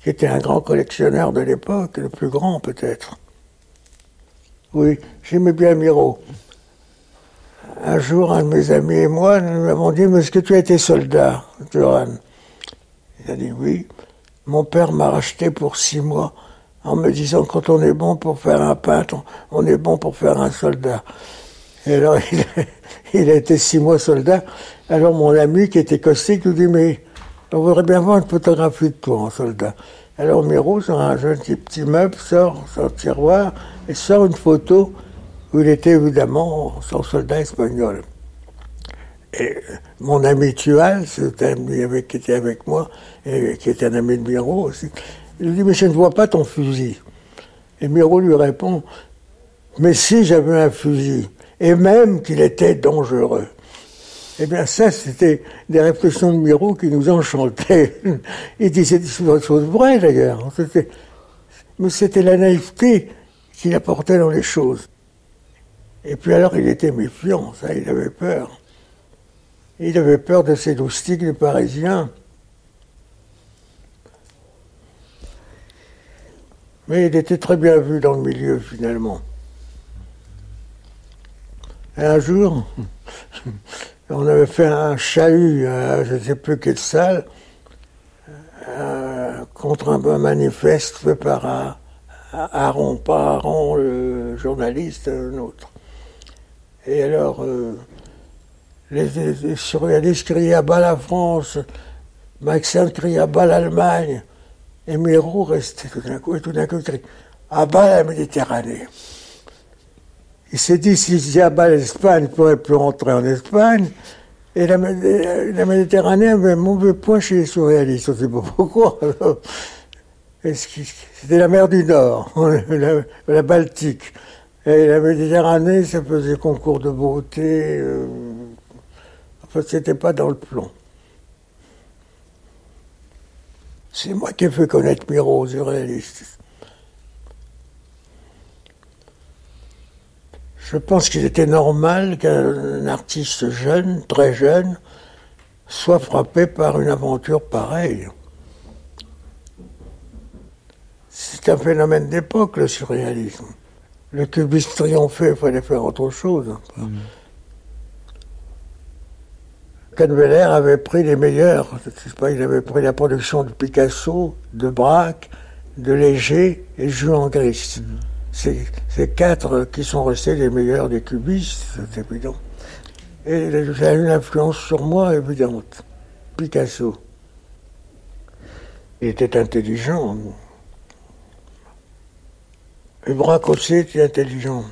qui était un grand collectionneur de l'époque, le plus grand peut-être. Oui, j'aimais bien Miro. Un jour, un de mes amis et moi, nous m'avons dit, mais est-ce que tu as été soldat, Johan Il a dit oui. Mon père m'a racheté pour six mois en me disant, quand on est bon pour faire un peintre, on est bon pour faire un soldat. Et alors, il a, été six mois soldat. Alors, mon ami qui était caustique lui dit, mais on voudrait bien voir une photographie de toi en soldat. Alors, Miro, sur un jeune petit meuble, sort son tiroir et sort une photo où il était évidemment son soldat espagnol. Et mon ami Tual, cet ami qui était avec moi, et qui était un ami de Miro aussi, il lui dit Mais je ne vois pas ton fusil. Et Miro lui répond Mais si j'avais un fusil, et même qu'il était dangereux. Eh bien, ça, c'était des réflexions de Miro qui nous enchantaient. Il disait des choses vraies, d'ailleurs. Mais c'était la naïveté qu'il apportait dans les choses. Et puis alors, il était méfiant, ça, il avait peur. Il avait peur de ces loustiques des Parisiens. Mais il était très bien vu dans le milieu, finalement. Et un jour, on avait fait un chahut je ne sais plus quelle salle euh, contre un, manifeste fait par Aaron, pas Aaron le journaliste, un autre. Et alors, euh, les, surréalistes criaient à bas la France, Maxence criait à bas l'Allemagne, et Miro restait tout d'un coup, et tout d'un coup, criait à bas la Méditerranée. Il s'est dit, s'il à bas l'Espagne, il ne pourrait plus rentrer en Espagne. Et la, Méditerranée avait un mauvais point chez les surréalistes, on ne sait pas pourquoi. C'était la mer du Nord, la Baltique. Et la Méditerranée, ça faisait concours de beauté. Euh, enfin, c'était pas dans le plan. C'est moi qui ai fait connaître Miro aux surréalistes. Je pense qu'il était normal qu'un artiste jeune, très jeune, soit frappé par une aventure pareille. C'est un phénomène d'époque, le surréalisme le cubisme triomphait, il fallait faire autre chose. Mm. avait pris les meilleurs. Pas, il avait pris la production de Picasso, de Braque, de Léger et Jules Gris. Mm. Ces quatre qui sont restés les meilleurs des cubistes, c'est évident. Et il a une influence sur moi évidente. Picasso. Il était intelligent. Braque aussi était intelligent.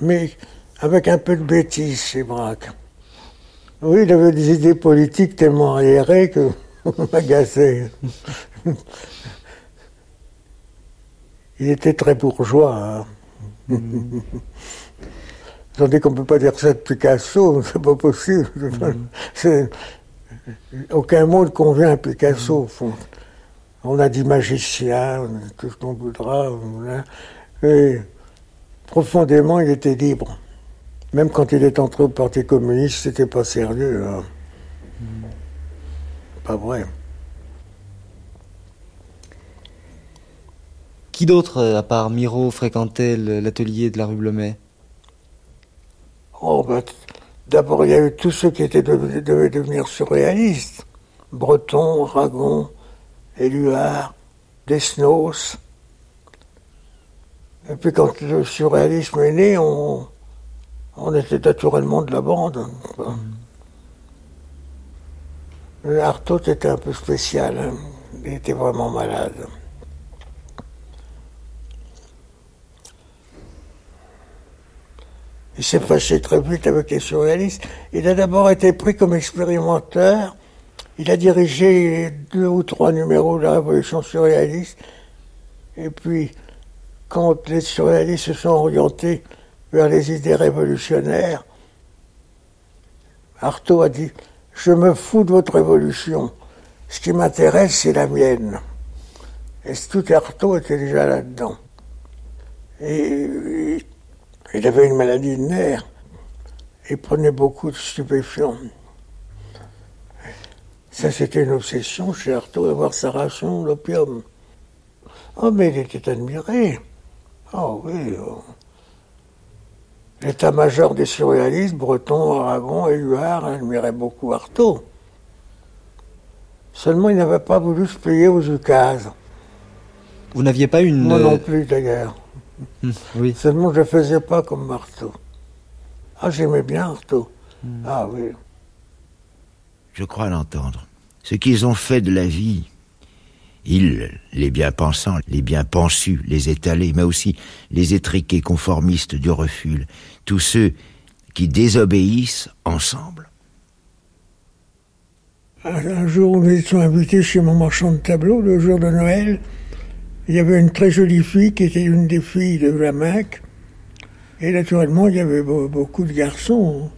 Mais avec un peu de bêtise chez. Oui, il avait des idées politiques tellement arriérées que m'agaçait. Il était très bourgeois. Hein. Tandis qu'on ne peut pas dire ça de Picasso, c'est pas possible. Mm. Aucun mot ne convient à Picasso, au fond. On a dit magicien, tout ce qu'on voudra. Et profondément, il était libre. Même quand il est entré au Parti communiste, c'était pas sérieux. Hein. Pas vrai.
Qui d'autre, à part Miro, fréquentait l'atelier de la rue Blomet?
Oh, ben, D'abord, il y a eu tous ceux qui étaient devenus, devaient devenir surréalistes. Breton, Ragon, Éluard, Desnos. Et puis quand le surréalisme est né, on, était naturellement de la bande. Le Artaud était un peu spécial, hein. il était vraiment malade. Il s'est fâché très vite avec les surréalistes. Il a d'abord été pris comme expérimenteur. Il a dirigé deux ou trois numéros de la Révolution surréaliste. Et puis, quand les surréalistes se sont orientés vers les idées révolutionnaires, Artaud a dit Je me fous de votre révolution. Ce qui m'intéresse, c'est la mienne. Et tout Artaud était déjà là-dedans. Et il avait une maladie de nerfs. Il prenait beaucoup de stupéfiants. Ça, c'était une obsession chez Artaud, d'avoir sa ration d'opium. Oh, mais il était admiré. Oh oui. Oh. L'état-major des surréalistes, Breton, Aragon et Huard admiraient beaucoup Artaud. Seulement, il n'avait pas voulu se plier aux ukases.
Vous n'aviez pas une...
Moi non plus, d'ailleurs.
Hum, oui.
Seulement, je ne faisais pas comme Artaud. Ah, j'aimais bien Artaud.
Hum.
Ah oui.
Je crois l'entendre. Ce qu'ils ont fait de la vie, ils, les bien-pensants, les bien-pensus, les étalés, mais aussi les étriqués conformistes du refus, tous ceux qui désobéissent ensemble.
Un jour, nous étions invités chez mon marchand de tableaux, le jour de Noël. Il y avait une très jolie fille qui était une des filles de Jamac. Et naturellement, il y avait beaucoup de garçons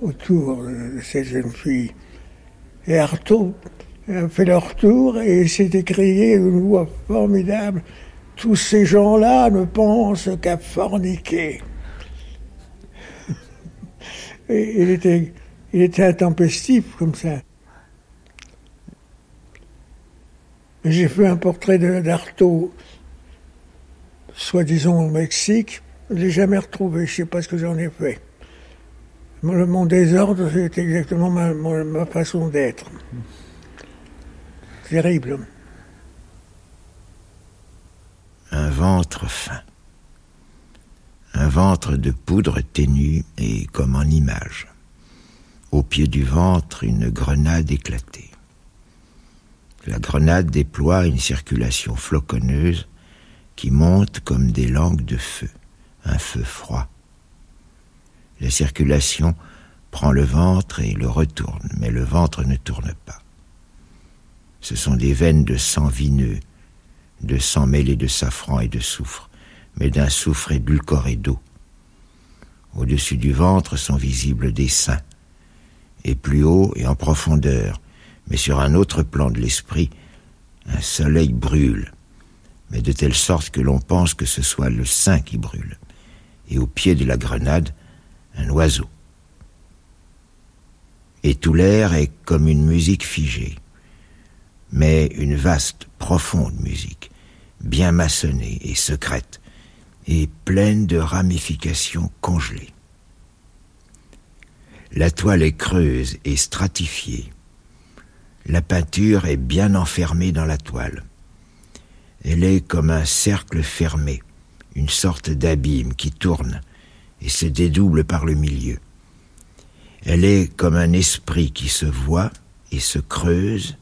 autour de cette jeune fille. Et Artaud a fait leur tour et s'est écrié d'une voix formidable Tous ces gens-là ne pensent qu'à forniquer. il était, il était intempestif comme ça. J'ai fait un portrait d'Artaud, soi-disant au Mexique. Je ne l'ai jamais retrouvé, je ne sais pas ce que j'en ai fait. Mon désordre, c'est exactement ma, ma façon d'être. Terrible.
Un ventre fin. Un ventre de poudre ténue et comme en image. Au pied du ventre, une grenade éclatée. La grenade déploie une circulation floconneuse qui monte comme des langues de feu, un feu froid. La circulation prend le ventre et le retourne, mais le ventre ne tourne pas. Ce sont des veines de sang vineux, de sang mêlé de safran et de soufre, mais d'un soufre édulcoré d'eau. Au-dessus du ventre sont visibles des seins, et plus haut et en profondeur, mais sur un autre plan de l'esprit, un soleil brûle, mais de telle sorte que l'on pense que ce soit le sein qui brûle, et au pied de la grenade, un oiseau. Et tout l'air est comme une musique figée, mais une vaste, profonde musique, bien maçonnée et secrète, et pleine de ramifications congelées. La toile est creuse et stratifiée. La peinture est bien enfermée dans la toile. Elle est comme un cercle fermé, une sorte d'abîme qui tourne et se dédouble par le milieu. Elle est comme un esprit qui se voit et se creuse.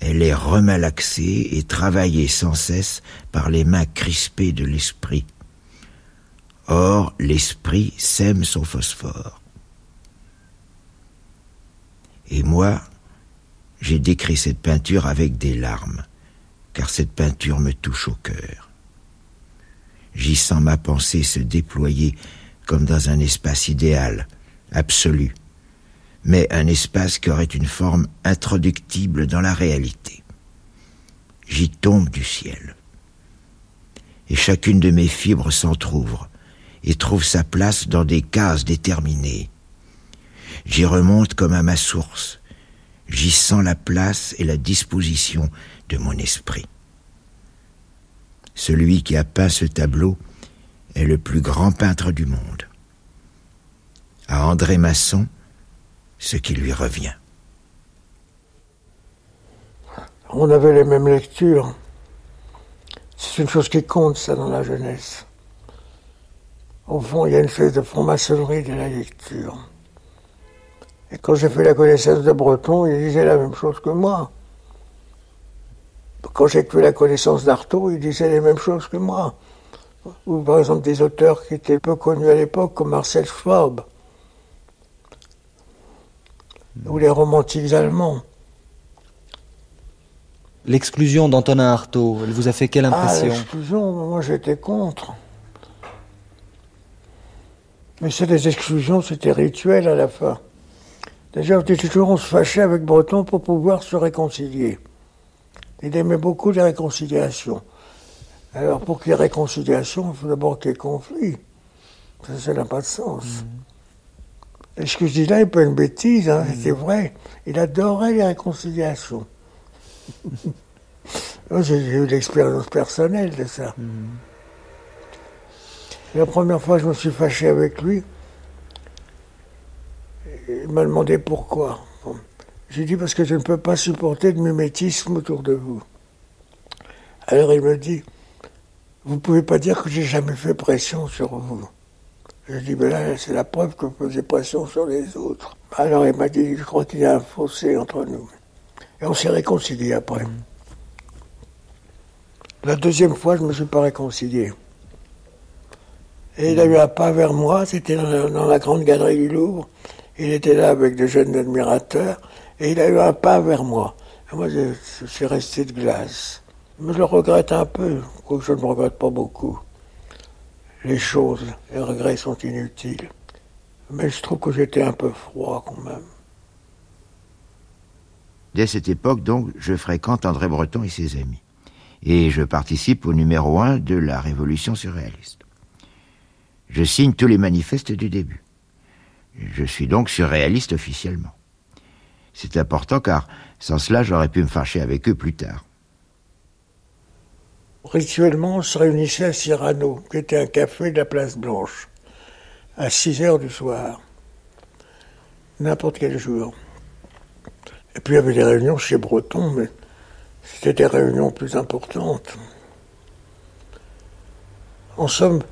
Elle est remalaxée et travaillée sans cesse par les mains crispées de l'esprit. Or, l'esprit sème son phosphore. Et moi, j'ai décrit cette peinture avec des larmes, car cette peinture me touche au cœur. J'y sens ma pensée se déployer comme dans un espace idéal, absolu, mais un espace qui aurait une forme introductible dans la réalité. J'y tombe du ciel. Et chacune de mes fibres s'entr'ouvre et trouve sa place dans des cases déterminées. J'y remonte comme à ma source. J'y sens la place et la disposition de mon esprit. Celui qui a peint ce tableau est le plus grand peintre du monde. À André Masson, ce qui lui revient.
On avait les mêmes lectures. C'est une chose qui compte, ça, dans la jeunesse. Au fond, il y a une espèce de franc-maçonnerie de la lecture. Et quand j'ai fait la connaissance de Breton, il disait la même chose que moi. Quand j'ai fait la connaissance d'Artaud, il disait les mêmes choses que moi. Ou par exemple des auteurs qui étaient peu connus à l'époque, comme Marcel Schwab. Ou les romantiques allemands.
L'exclusion d'Antonin Artaud, elle vous a fait quelle
Ah,
impression?
l'exclusion, moi j'étais contre. Mais c'est des exclusions, c'était rituel à la fin. Déjà, on était toujours, on se fâchait avec Breton pour pouvoir se réconcilier. Il aimait beaucoup les réconciliations. Alors, pour qu'il y ait réconciliation, il faut d'abord qu'il y ait conflit. Ça, ça n'a pas de sens. Et ce que je dis là, il pas une bêtise, hein, c'est vrai. Il adorait les réconciliations. J'ai eu l'expérience personnelle de ça. La première fois que je me suis fâché avec lui, il m'a demandé pourquoi. Bon. J'ai dit parce que je ne peux pas supporter de mimétisme autour de vous. Alors il me dit, vous ne pouvez pas dire que j'ai jamais fait pression sur vous. Je dis, mais là, c'est la preuve que vous faisiez pression sur les autres. Alors il m'a dit, je crois qu'il y a un fossé entre nous. Et on s'est réconciliés après. La deuxième fois, je ne me suis pas réconcilié. Et il a eu un pas vers moi, c'était dans la grande galerie du Louvre. Il était là avec de jeunes admirateurs, et il a eu un pas vers moi. Moi, je, suis resté de glace. Mais je le regrette un peu, quoique je ne regrette pas beaucoup. Les choses, les regrets sont inutiles. Mais je trouve que j'étais un peu froid quand même.
Dès cette époque, donc, je fréquente André Breton et ses amis. Et je participe au numéro un de la Révolution surréaliste. Je signe tous les manifestes du début. Je suis donc surréaliste officiellement. C'est important car sans cela, j'aurais pu me fâcher avec eux plus tard.
Rituellement, on se réunissait à Cyrano, qui était un café de la place Blanche, à 6 heures du soir, n'importe quel jour. Et puis il y avait des réunions chez Breton, mais c'était des réunions plus importantes. En somme,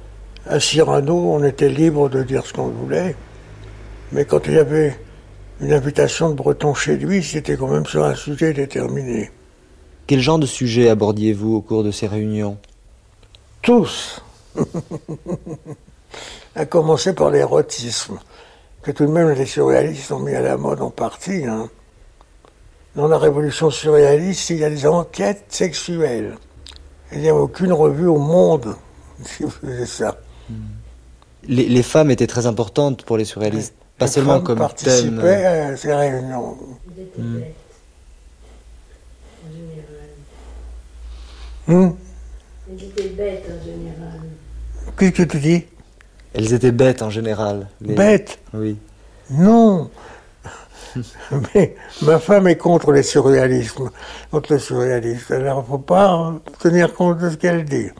à Cyrano, on était libre de dire ce qu'on voulait, mais quand il y avait une invitation de Breton chez lui, c'était quand même sur un sujet déterminé.
Quel genre de sujet abordiez-vous au cours de ces réunions?
Tous. à commencer par l'érotisme, que tout de même les surréalistes ont mis à la mode en partie. hein. Dans la révolution surréaliste, il y a des enquêtes sexuelles. Il n'y a aucune revue au monde qui faisait ça.
les, les femmes étaient très importantes pour les surréalistes, pas
Les
seulement comme thème.
à ces réunions.
Hmm.
Hum
Elles étaient bêtes en général.
Qu'est-ce que tu dis?
Elles étaient bêtes en général. les-
Bêtes?
Oui.
Non Mais ma femme est contre les surréalismes, contre le surréalisme. Alors il ne faut pas tenir compte de ce qu'elle dit.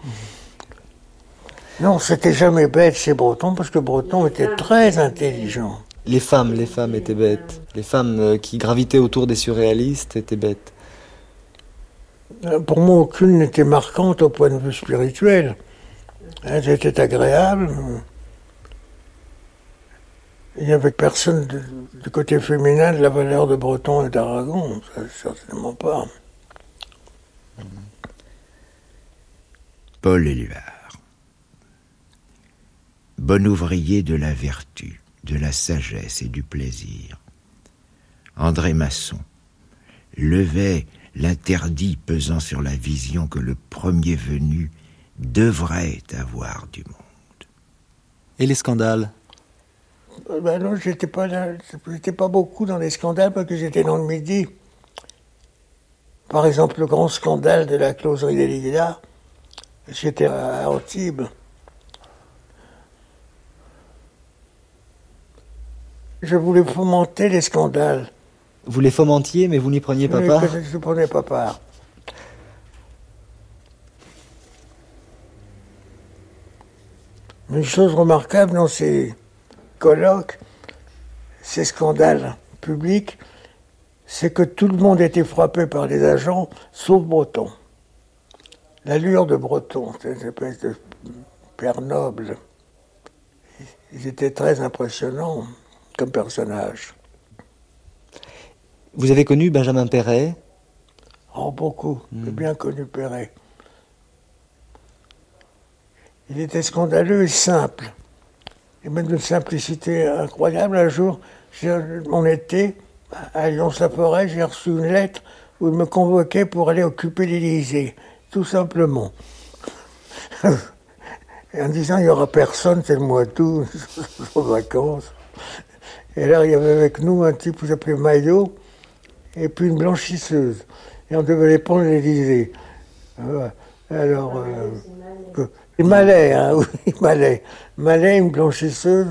Non, c'était jamais bête chez Breton, parce que Breton était très intelligent.
Les femmes, les femmes étaient bêtes. Les femmes euh, qui gravitaient autour des surréalistes étaient bêtes.
Euh, Pour moi, aucune n'était marquante au point de vue spirituel. Elles étaient agréables. Il n'y avait personne de- du côté féminin de la valeur de Breton et d'Aragon, ça, certainement pas.
Paul Éluard. Bon ouvrier de la vertu, de la sagesse et du plaisir. André Masson levait l'interdit pesant sur la vision que le premier venu devrait avoir du monde.
Et les scandales?
Euh, Ben non, j'étais pas là, j'étais pas beaucoup dans les scandales parce que j'étais dans le midi. Par exemple, le grand scandale de la closerie des Lilas, j'étais à Antibes. Je voulais fomenter les scandales.
Vous les fomentiez, mais vous n'y preniez pas part
Je ne prenais pas part. Une chose remarquable dans ces colloques, ces scandales publics, c'est que tout le monde était frappé par les agents, sauf Breton. L'allure de Breton, c'est une espèce de père noble. Ils étaient très impressionnants comme personnages.
Vous avez connu Benjamin Perret?
Oh, beaucoup. J'ai bien connu Perret. il était scandaleux et simple. Et même d'une simplicité incroyable. Un jour, mon été, à Lyon-la-Forêt, j'ai reçu une lettre où il me convoquait pour aller occuper l'Élysée, tout simplement. En disant, il n'y aura personne, c'est le mois d'août, aux vacances. Et là, il y avait avec nous un type qui s'appelait Maillot, et puis une blanchisseuse. Et on devait les prendre l'Élysée. Alors, euh, Malais, hein, oui, Malais. Malais, une blanchisseuse,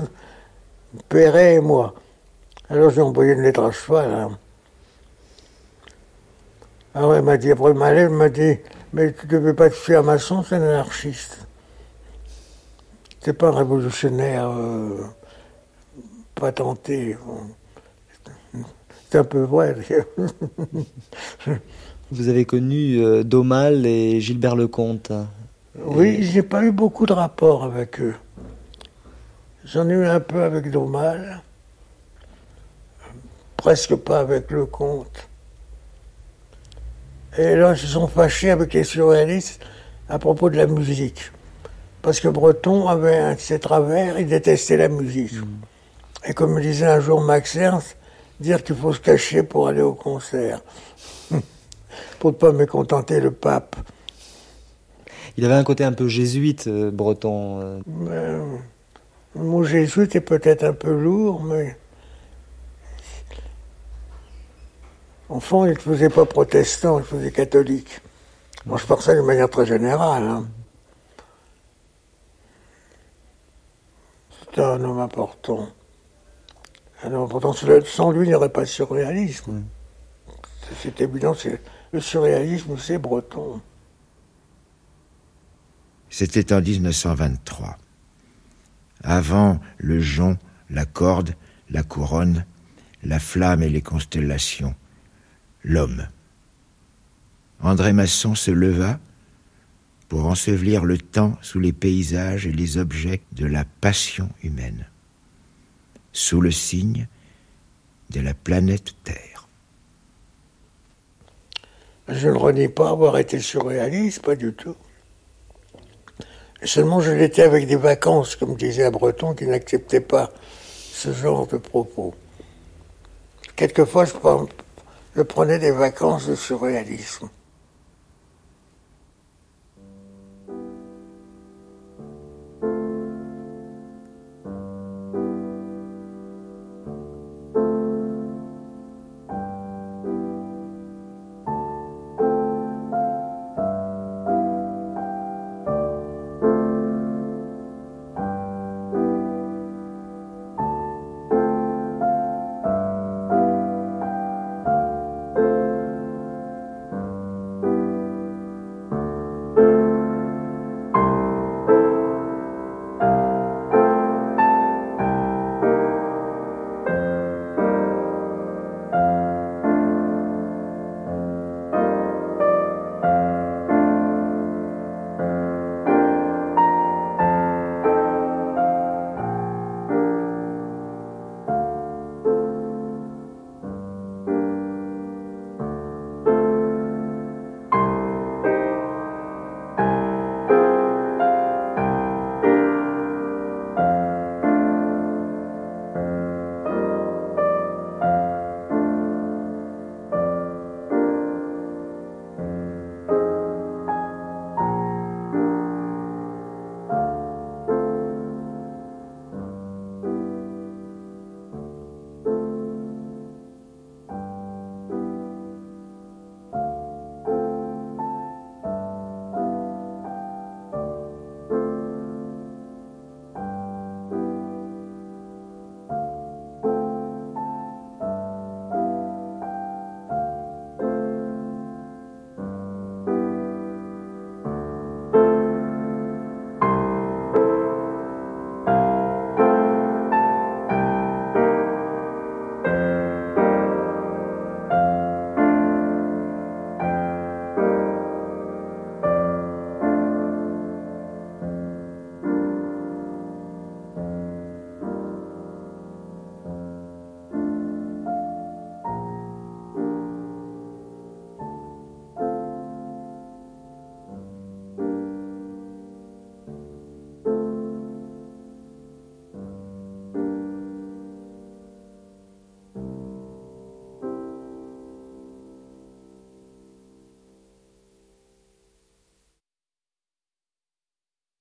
Perret et moi. Alors j'ai envoyé une lettre à cheval. Hein. Alors elle m'a dit, après Malais, elle m'a dit, mais tu ne devais pas te fier à Masson, c'est un anarchiste. C'est pas un révolutionnaire euh, patenté. C'est un peu vrai.
Vous avez connu euh, Domal et Gilbert Lecomte.
Oui, j'ai pas eu beaucoup de rapports avec eux. J'en ai eu un peu avec Domal, presque pas avec Lecomte. Et là, ils se sont fâchés avec les surréalistes à propos de la musique. Parce que Breton avait un de ses travers, il détestait la musique. Mm. Et comme me disait un jour Max Ernst, dire qu'il faut se cacher pour aller au concert. pour ne pas mécontenter le pape.
Il avait un côté un peu jésuite, euh, breton. Euh.
Ben, le mot jésuite est peut-être un peu lourd, mais. En fond, il ne faisait pas protestant, il faisait catholique. Moi, je pense ça de manière très générale. Hein. C'est un homme important. Homme important. Sans lui, il n'y aurait pas de surréalisme. C'est évident, le surréalisme, c'est breton.
C'était en 1923. Avant le jonc, la corde, la couronne, la flamme et les constellations, l'homme. André Masson se leva pour ensevelir le temps sous les paysages et les objets de la passion humaine, sous le signe de la planète Terre.
Je ne renie pas avoir été surréaliste, pas du tout. Seulement, je l'étais avec des vacances, comme disait un breton, qui n'acceptait pas ce genre de propos. Quelquefois, je prenais des vacances de surréalisme.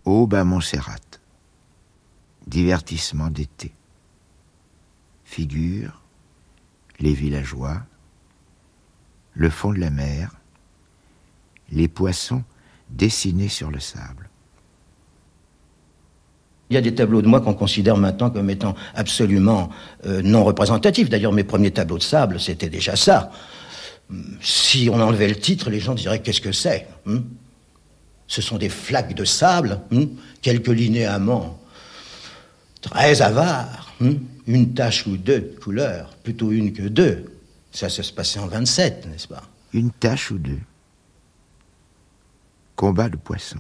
Aube à Montserrat. Divertissement d'été. Figure, les villageois, le fond de la mer, les poissons dessinés sur le sable.
Il y a des tableaux de moi qu'on considère maintenant comme étant absolument euh, non représentatifs. D'ailleurs, mes premiers tableaux de sable, c'était déjà ça. Si on enlevait le titre, les gens diraient qu'est-ce que c'est hein Ce sont des flaques de sable, hein quelques linéaments très avares, hein une tache ou deux de couleur, plutôt une que deux. Ça, ça se passait en 27, n'est-ce pas?
Une tache ou deux. Combat de poisson.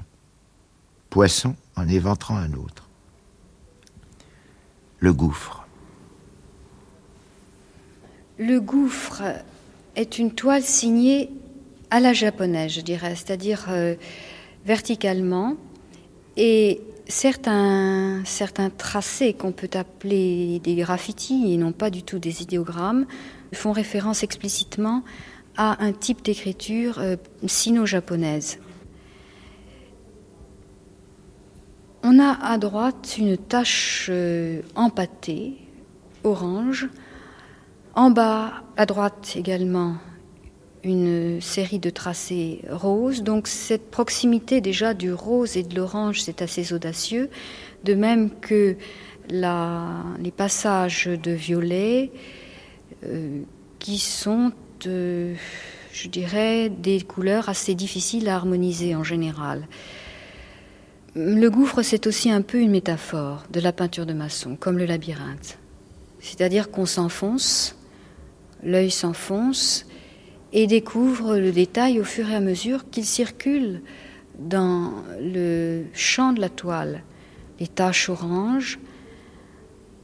Poisson en éventrant un autre. Le gouffre.
Le gouffre est une toile signée à la japonaise, je dirais, c'est-à-dire euh, verticalement. Et certains, tracés qu'on peut appeler des graffitis et non pas du tout des idéogrammes font référence explicitement à un type d'écriture euh, sino-japonaise. On a à droite une tache euh, empâtée, orange. En bas, à droite également, une série de tracés roses. Donc cette proximité déjà du rose et de l'orange, c'est assez audacieux. De même que les passages de violet, euh, qui sont, euh, je dirais, des couleurs assez difficiles à harmoniser en général. Le gouffre, c'est aussi un peu une métaphore de la peinture de maçon, comme le labyrinthe. C'est-à-dire qu'on s'enfonce, l'œil s'enfonce et découvre le détail au fur et à mesure qu'il circule dans le champ de la toile. Les taches oranges,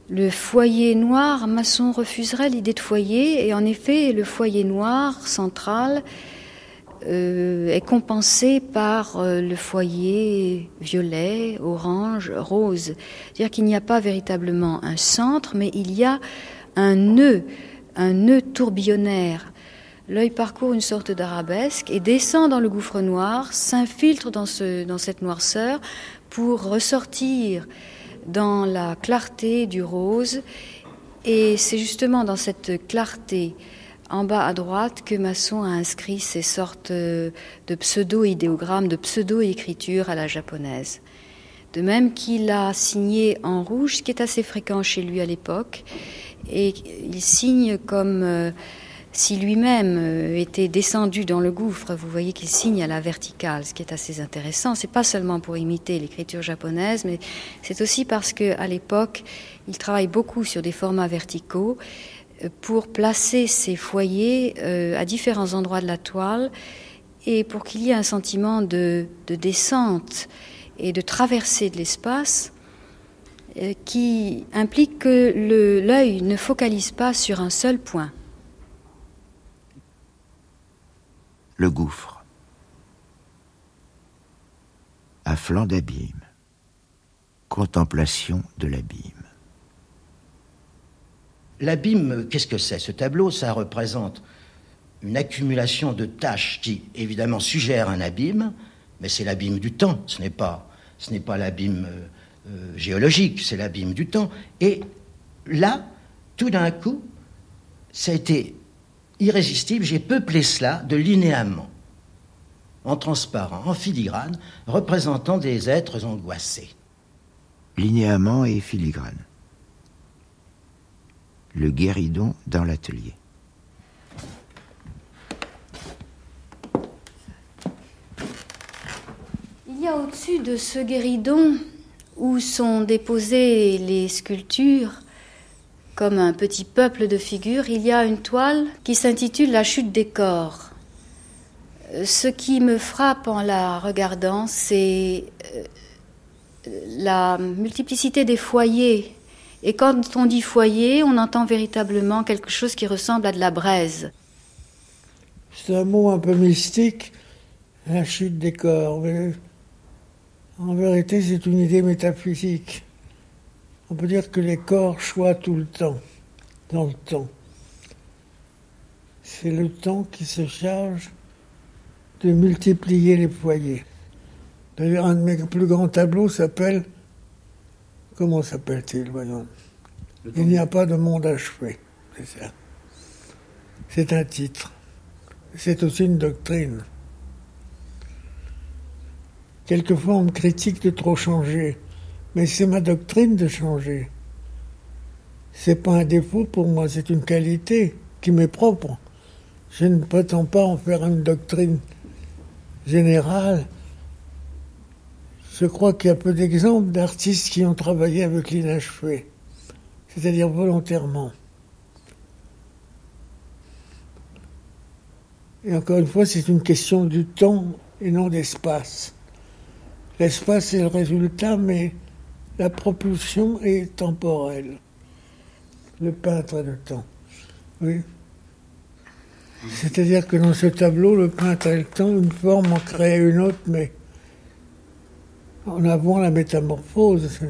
le foyer noir, Masson refuserait l'idée de foyer, et en effet, le foyer noir central euh, est compensé par euh, le foyer violet, orange, rose. C'est-à-dire qu'il n'y a pas véritablement un centre, mais il y a un nœud, un nœud tourbillonnaire. L'œil parcourt une sorte d'arabesque et descend dans le gouffre noir, s'infiltre dans, ce, dans cette noirceur pour ressortir dans la clarté du rose. Et c'est justement dans cette clarté, en bas à droite, que Masson a inscrit ces sortes de pseudo-idéogrammes, de pseudo-écriture à la japonaise. De même qu'il a signé en rouge, ce qui est assez fréquent chez lui à l'époque, et il signe comme euh, si lui-même euh, était descendu dans le gouffre, vous voyez qu'il signe à la verticale, ce qui est assez intéressant. C'est pas seulement pour imiter l'écriture japonaise, mais c'est aussi parce qu'à l'époque, il travaille beaucoup sur des formats verticaux euh, pour placer ses foyers euh, à différents endroits de la toile et pour qu'il y ait un sentiment de, de descente et de traversée de l'espace qui implique que l'œil ne focalise pas sur un seul point.
Le gouffre. À flanc d'abîme, contemplation de l'abîme.
L'abîme, qu'est-ce que c'est? Ce tableau, ça représente une accumulation de tâches qui, évidemment, suggèrent un abîme, mais c'est l'abîme du temps, ce n'est pas, ce n'est pas l'abîme euh, euh, géologique, c'est l'abîme du temps. Et là, tout d'un coup, ça a été irrésistible, j'ai peuplé cela de linéaments, en transparent, en filigrane, représentant des êtres angoissés.
Linéaments et filigrane. Le guéridon dans l'atelier.
Il y a au-dessus de ce guéridon où sont déposées les sculptures comme un petit peuple de figures, il y a une toile qui s'intitule La chute des corps. Ce qui me frappe en la regardant, c'est euh, la multiplicité des foyers. Et quand on dit foyer, on entend véritablement quelque chose qui ressemble à de la braise.
C'est un mot un peu mystique, la chute des corps. Mais en vérité, c'est une idée métaphysique. On peut dire que les corps choient tout le temps, dans le temps. C'est le temps qui se charge de multiplier les foyers. D'ailleurs, un de mes plus grands tableaux s'appelle. Comment s'appelle-t-il, voyons Il n'y a pas de monde achevé. C'est ça. C'est un titre. C'est aussi une doctrine. Quelquefois, on me critique de trop changer, mais c'est ma doctrine de changer. C'est pas un défaut pour moi, c'est une qualité qui m'est propre. Je ne prétends pas en faire une doctrine générale. Je crois qu'il y a peu d'exemples d'artistes qui ont travaillé avec l'inachevé, c'est-à-dire volontairement. Et encore une fois, c'est une question du temps et non d'espace. L'espace est le résultat, mais la propulsion est temporelle. Le peintre a le temps. Oui. C'est-à-dire que dans ce tableau, le peintre a le temps, une forme en crée une autre, mais en avant la métamorphose.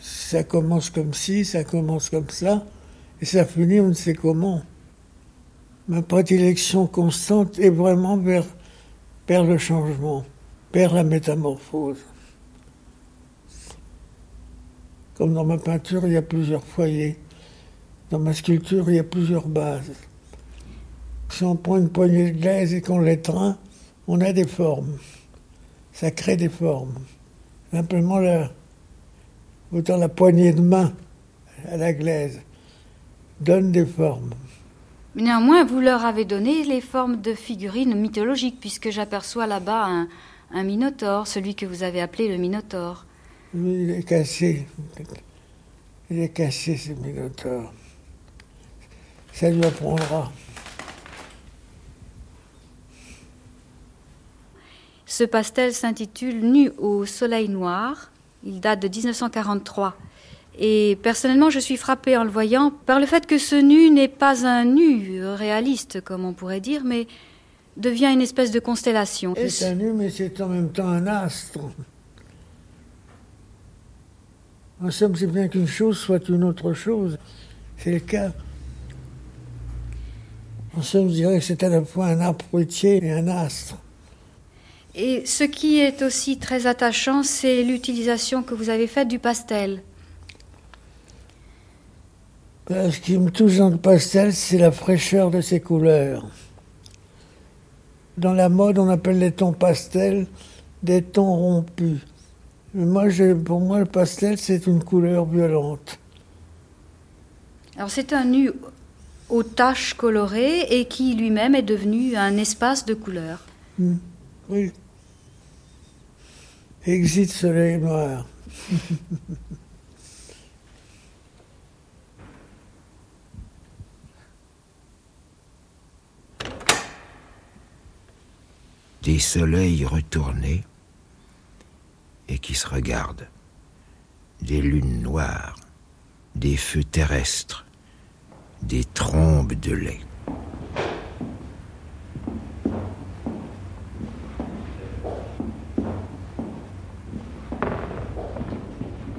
Ça commence comme ci, ça commence comme ça, et ça finit on ne sait comment. Ma prédilection constante est vraiment vers, vers le changement, vers la métamorphose. Comme dans ma peinture, il y a plusieurs foyers. Dans ma sculpture, il y a plusieurs bases. Si on prend une poignée de glaise et qu'on l'étreint, on a des formes. Ça crée des formes. Simplement, là, autant la poignée de main à la glaise donne des formes.
Néanmoins, vous leur avez donné les formes de figurines mythologiques, puisque j'aperçois là-bas un, un, minotaure, celui que vous avez appelé le minotaure.
Oui, il est cassé. Il est cassé, ce minotaure. Ça lui apprendra.
Ce pastel s'intitule Nu au soleil noir. Il date de 1943. Et personnellement, je suis frappée en le voyant par le fait que ce nu n'est pas un nu réaliste, comme on pourrait dire, mais devient une espèce de constellation.
C'est un nu, mais c'est en même temps un astre. En somme, c'est bien qu'une chose soit une autre chose. C'est le cas. En somme, je dirais que c'est à la fois un arbre et un astre.
Et ce qui est aussi très attachant, c'est l'utilisation que vous avez faite du pastel.
Ben, ce qui me touche dans le pastel, c'est la fraîcheur de ses couleurs. Dans la mode, on appelle les tons pastels des tons rompus. Mais moi, pour moi, le pastel, c'est une couleur violente.
Alors, c'est un nu aux taches colorées et qui lui-même est devenu un espace de couleurs.
Mmh. Oui. Exit soleil noir.
des soleils retournés et qui se regardent, des lunes noires, des feux terrestres, des trombes de lait.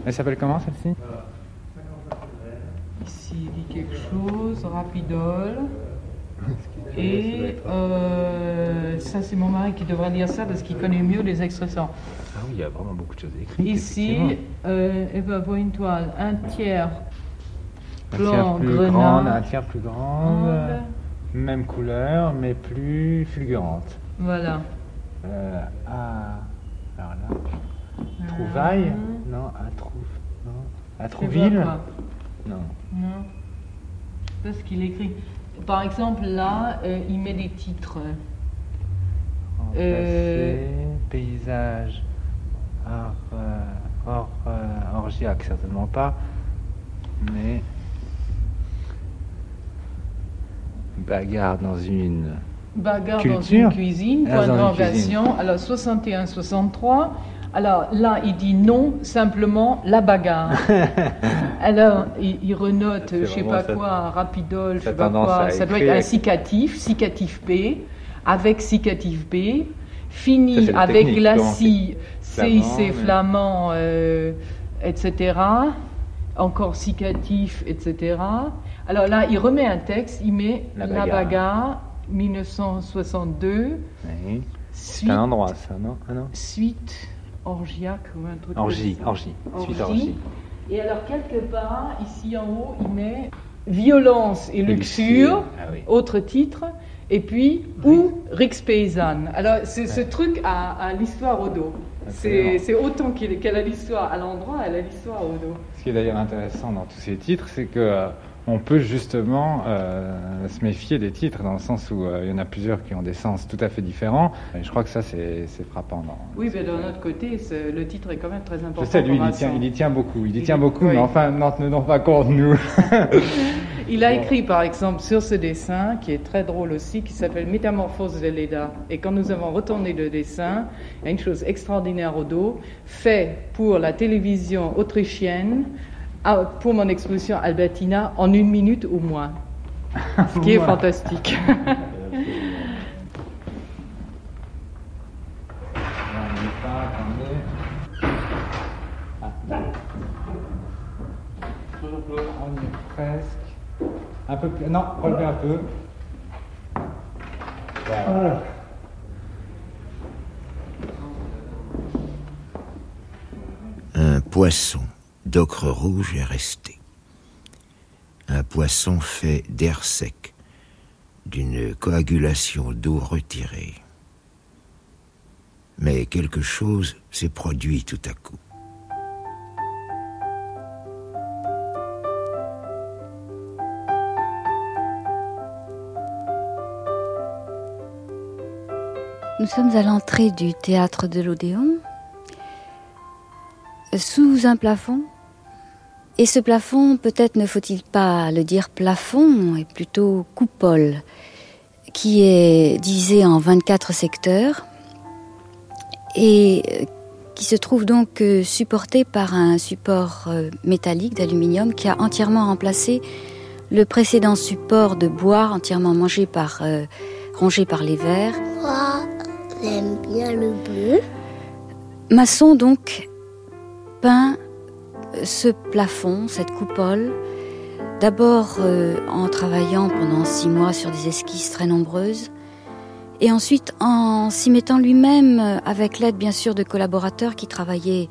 Elle s'appelle comment celle-ci?
Ici, il dit quelque chose, rapidole. Et euh, ça, c'est mon mari qui devrait lire ça parce qu'il connaît mieux les expressions.
Ah oui, il y a vraiment beaucoup de choses écrites.
Ici, euh, Eva voit une toile, un tiers
un
blanc,
tiers plus
grenat,
grande, un tiers plus grande, même couleur, mais plus fulgurante.
Voilà.
Euh, à, alors là, Trouvaille? Non, à Trouve. Non, à Trouville? Non.
Non. Je sais pas ce qu'il écrit. Par exemple, là, euh, il met des titres. Euh,
paysage, or, euh, or, euh, orgiaque, certainement pas, mais bagarre dans une
Bagarre
culture.
dans une cuisine,
Ah,
point
dans une
d'interrogation. Alors 61-63. Alors là, il dit non, simplement la bagarre. Alors il, il renote, je sais
vraiment
pas quoi, rapidole, je
sa
sais pas quoi. Ça doit être un cicatif, cicatif P, avec cicatif B, fini avec glacis, CIC
flamand,
euh, etc. Encore cicatif, etc. Alors là, il remet un texte, il met
La
la
bagarre.
bagarre 1962.
Oui. C'est un endroit, ça, non, ah, non
Suite orgiaque ou un truc
Orgie, orgie, suite orgie.
Et alors, quelque part, ici en haut, il met violence et
Et
luxure,
ah oui.
autre titre, et puis ou Rix paysanne. Alors, ce, ce truc a, a l'histoire au dos. C'est autant qu'elle a l'histoire à l'endroit, elle a l'histoire au dos.
Ce qui est d'ailleurs intéressant dans tous ces titres, c'est que euh, on peut justement euh, se méfier des titres, dans le sens où euh, il y en a plusieurs qui ont des sens tout à fait différents. Et je crois que ça, c'est frappant.
Oui, mais d'un autre côté, le titre est quand même très important.
Je sais, lui, il y, tient, il y tient beaucoup. Il y
Il
tient beaucoup,
oui.
mais enfin, n'en tenons pas compte, nous.
Il a écrit par exemple sur ce dessin, qui est très drôle aussi, qui s'appelle Métamorphose de Leda. Et quand nous avons retourné le dessin, il y a une chose extraordinaire au dos, fait pour la télévision autrichienne, pour mon exposition Albertina, en une minute ou moins. Ce qui est fantastique.
On. Ah, est presque. Un peu plus. Non, relevez un peu. Voilà.
Un poisson d'ocre rouge est resté. Un poisson fait d'air sec, d'une coagulation d'eau retirée. Mais quelque chose s'est produit tout à coup.
Nous sommes à l'entrée du théâtre de l'Odéon, sous un plafond. Et ce plafond, peut-être ne faut-il pas le dire plafond, est plutôt coupole, qui est divisé en 24 secteurs et euh, qui se trouve donc euh, supporté par un support euh, métallique d'aluminium qui a entièrement remplacé le précédent support de bois entièrement mangé par, euh, rongé par les vers.
Moi, j'aime bien le bleu.
Masson donc peint ce plafond, cette coupole, d'abord euh, en travaillant pendant six mois sur des esquisses très nombreuses, et ensuite en s'y mettant lui-même, euh, avec l'aide bien sûr de collaborateurs qui travaillaient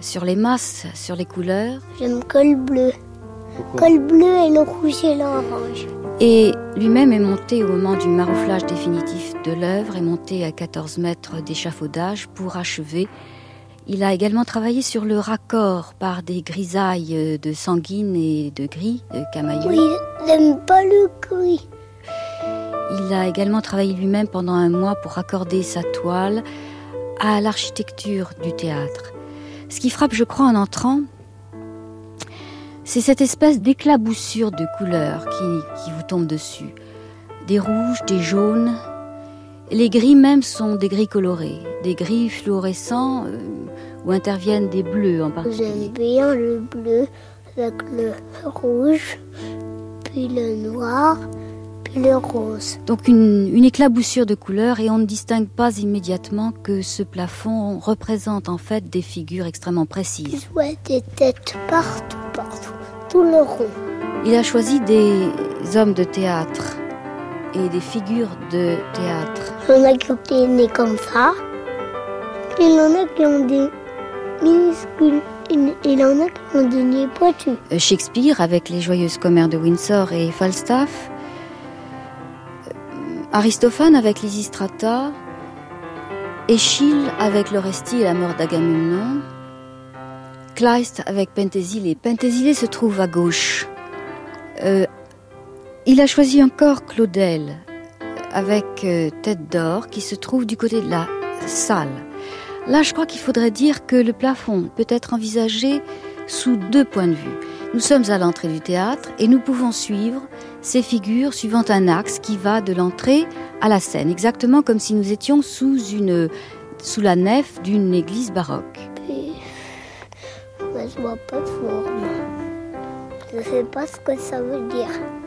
sur les masses, sur les couleurs,
J'aime le bleu. Le bleu et le rouge et l'orange.
et lui-même est monté au moment du marouflage définitif de l'œuvre, est monté à 14 mètres d'échafaudage pour achever. Il a également travaillé sur le raccord par des grisailles euh, de sanguine et de gris, de camailleux.
Oui, j'aime pas le gris.
Il a également travaillé lui-même pendant un mois pour accorder sa toile à l'architecture du théâtre. Ce qui frappe, je crois, en entrant, c'est cette espèce d'éclaboussure de couleurs qui, qui vous tombe dessus. Des rouges, des jaunes. Les gris même sont des gris colorés, des gris fluorescents euh, où interviennent des bleus en particulier.
J'aime bien le bleu avec le rouge, puis le noir, puis le rose.
Donc une, une éclaboussure de couleurs et on ne distingue pas immédiatement que ce plafond représente en fait des figures extrêmement précises.
Je vois des têtes partout, partout, tout le rond.
Il a choisi des hommes de théâtre et des figures de théâtre.
Il y en a qui ont des nez comme ça. Il y en a qui ont des minuscules. Et il en a.
Euh, Shakespeare avec les joyeuses commères de Windsor et Falstaff. Euh, Aristophane avec Lysistrata. Échille avec l'Orestie et la mort d'Agamemnon. Kleist avec Pentésilée. Pentésilée se trouve à gauche. Euh, il a choisi encore Claudel avec Tête d'or qui se trouve du côté de la salle. Là, je crois qu'il faudrait dire que le plafond peut être envisagé sous deux points de vue. Nous sommes à l'entrée du théâtre et nous pouvons suivre ces figures suivant un axe qui va de l'entrée à la scène, exactement comme si nous étions sous, une, sous la nef d'une église baroque.
Puis, je vois pas de forme. Je sais pas ce que ça veut dire.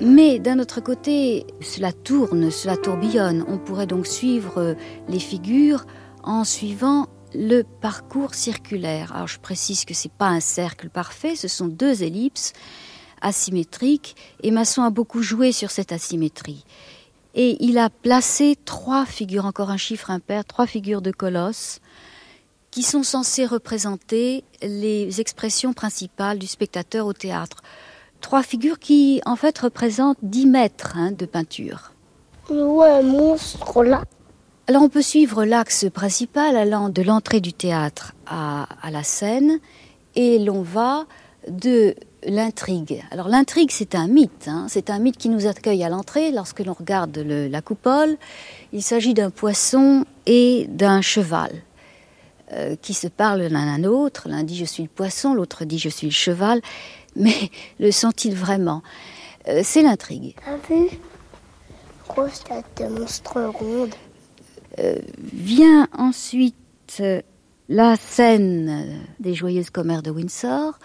Mais d'un autre côté, cela tourne, cela tourbillonne. On pourrait donc suivre euh, les figures en suivant le parcours circulaire. Alors je précise que c'est pas un cercle parfait, ce sont deux ellipses asymétriques et Masson a beaucoup joué sur cette asymétrie. Et il a placé trois figures, encore un chiffre impair, trois figures de colosses qui sont censées représenter les expressions principales du spectateur au théâtre. Trois figures qui, en fait, représentent 10 mètres hein, de peinture.
Ouais, un monstre là.
Alors on peut suivre l'axe principal allant de l'entrée du théâtre à, à la scène et l'on va de l'intrigue. Alors l'intrigue c'est un mythe, hein. c'est un mythe qui nous accueille à l'entrée lorsque l'on regarde le, la coupole. Il s'agit d'un poisson et d'un cheval euh, qui se parlent l'un à l'autre. L'un dit je suis le poisson, l'autre dit je suis le cheval. Mais le sont-ils vraiment? Euh, C'est l'intrigue.
T'as vu Grosse tête de monstre ronde.
Euh, vient ensuite euh, la scène des joyeuses commères de Windsor.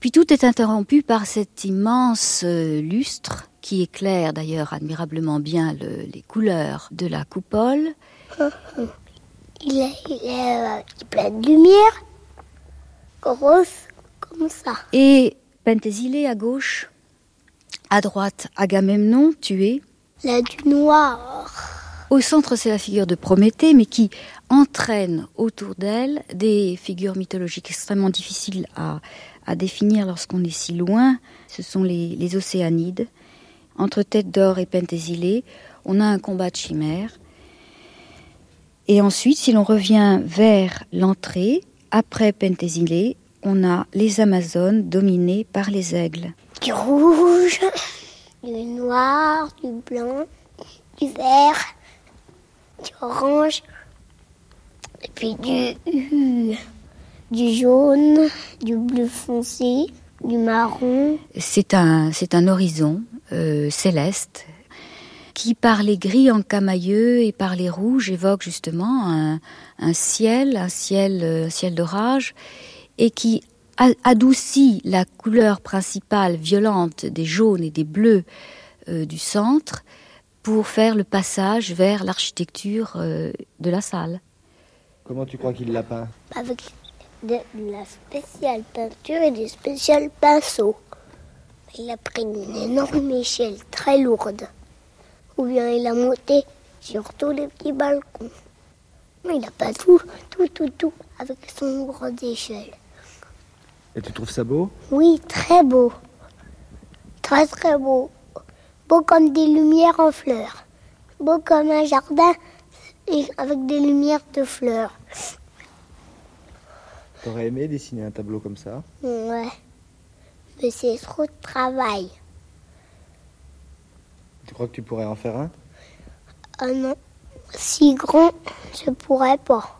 Puis tout est interrompu par cet immense lustre qui éclaire d'ailleurs admirablement bien le- les couleurs de la coupole.
Il est, il plein de lumière. Grosse comme ça.
Et Pentésilée à gauche, à droite Agamemnon tué.
Là du noir.
Au centre, c'est la figure de Prométhée, mais qui entraîne autour d'elle des figures mythologiques extrêmement difficiles à, à définir lorsqu'on est si loin. Ce sont les, les Océanides. Entre Tête d'Or et Pentésilée, on a un combat de chimères. Et ensuite, si l'on revient vers l'entrée, après Pentésilée, on a les Amazones dominées par les aigles.
Du rouge, du noir, du blanc, du vert, du orange, et puis du, du jaune, du bleu foncé, du marron.
C'est un, c'est un horizon euh, céleste qui, par les gris encamailleux et par les rouges, évoque justement un, un ciel, un ciel, euh, un ciel d'orage, et qui adoucit la couleur principale violente des jaunes et des bleus euh, du centre pour faire le passage vers l'architecture euh, de la salle.
Comment tu crois qu'il l'a peint?
Avec de, de la spéciale peinture et des spéciales pinceaux. Il a pris une énorme échelle très lourde. Ou bien il a monté sur tous les petits balcons. Mais il a pas tout, tout, tout, tout avec son grande échelle.
Et tu trouves ça beau
Oui, très beau. Très, très beau. Beau comme des lumières en fleurs. Beau comme un jardin et avec des lumières de fleurs.
T'aurais aimé dessiner un tableau comme ça
Ouais. Mais c'est trop de travail.
Tu crois que tu pourrais en faire un
Ah non. Si grand, je pourrais pas.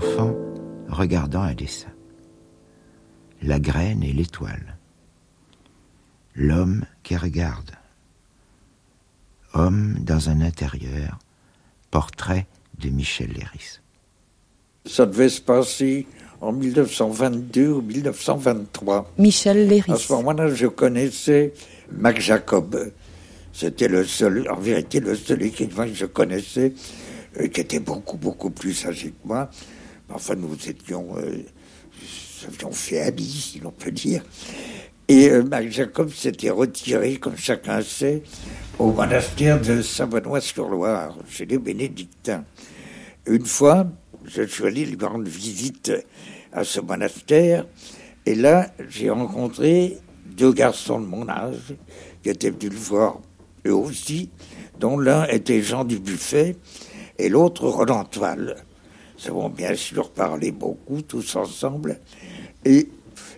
L'enfant regardant un dessin. La graine et l'étoile. L'homme qui regarde. Homme dans un intérieur. Portrait de Michel Léris.
Ça devait se passer en 1922 ou 1923.
Michel Léris.
À ce moment-là, je connaissais Mac Jacob. C'était le seul, en vérité, le seul écrivain que je connaissais, euh, qui était beaucoup, beaucoup plus âgé que moi. Enfin, nous étions, euh, fait amis, si l'on peut dire. Et euh, Mac Jacob s'était retiré, comme chacun sait, au monastère de Saint-Benoît-sur-Loire, chez les bénédictins. Une fois, je suis allé lui rendre visite à ce monastère, et là, j'ai rencontré deux garçons de mon âge qui étaient venus le voir eux aussi, dont l'un était Jean du Buffet et l'autre Roland Toile. Nous avons bien sûr parlé beaucoup tous ensemble, et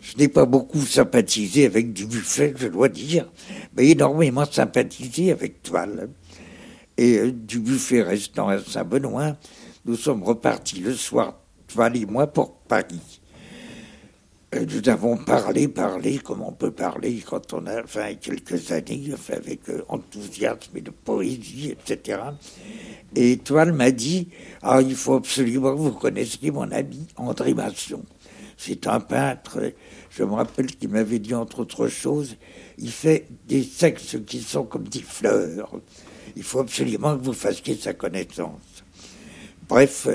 je n'ai pas beaucoup sympathisé avec du Buffet, je dois dire, mais énormément sympathisé avec Toile. Et euh, du Buffet restant à Saint-Benoît, nous sommes repartis le soir, Toile et moi, pour Paris. Euh, nous avons parlé, parlé, comme on peut parler quand on a enfin, quelques années, avec euh, enthousiasme et de poésie, etc. Et Toile m'a dit Ah, il faut absolument que vous connaissiez mon ami André Masson. C'est un peintre, je me rappelle qu'il m'avait dit entre autres choses il fait des sexes qui sont comme des fleurs. Il faut absolument que vous fassiez sa connaissance. Bref,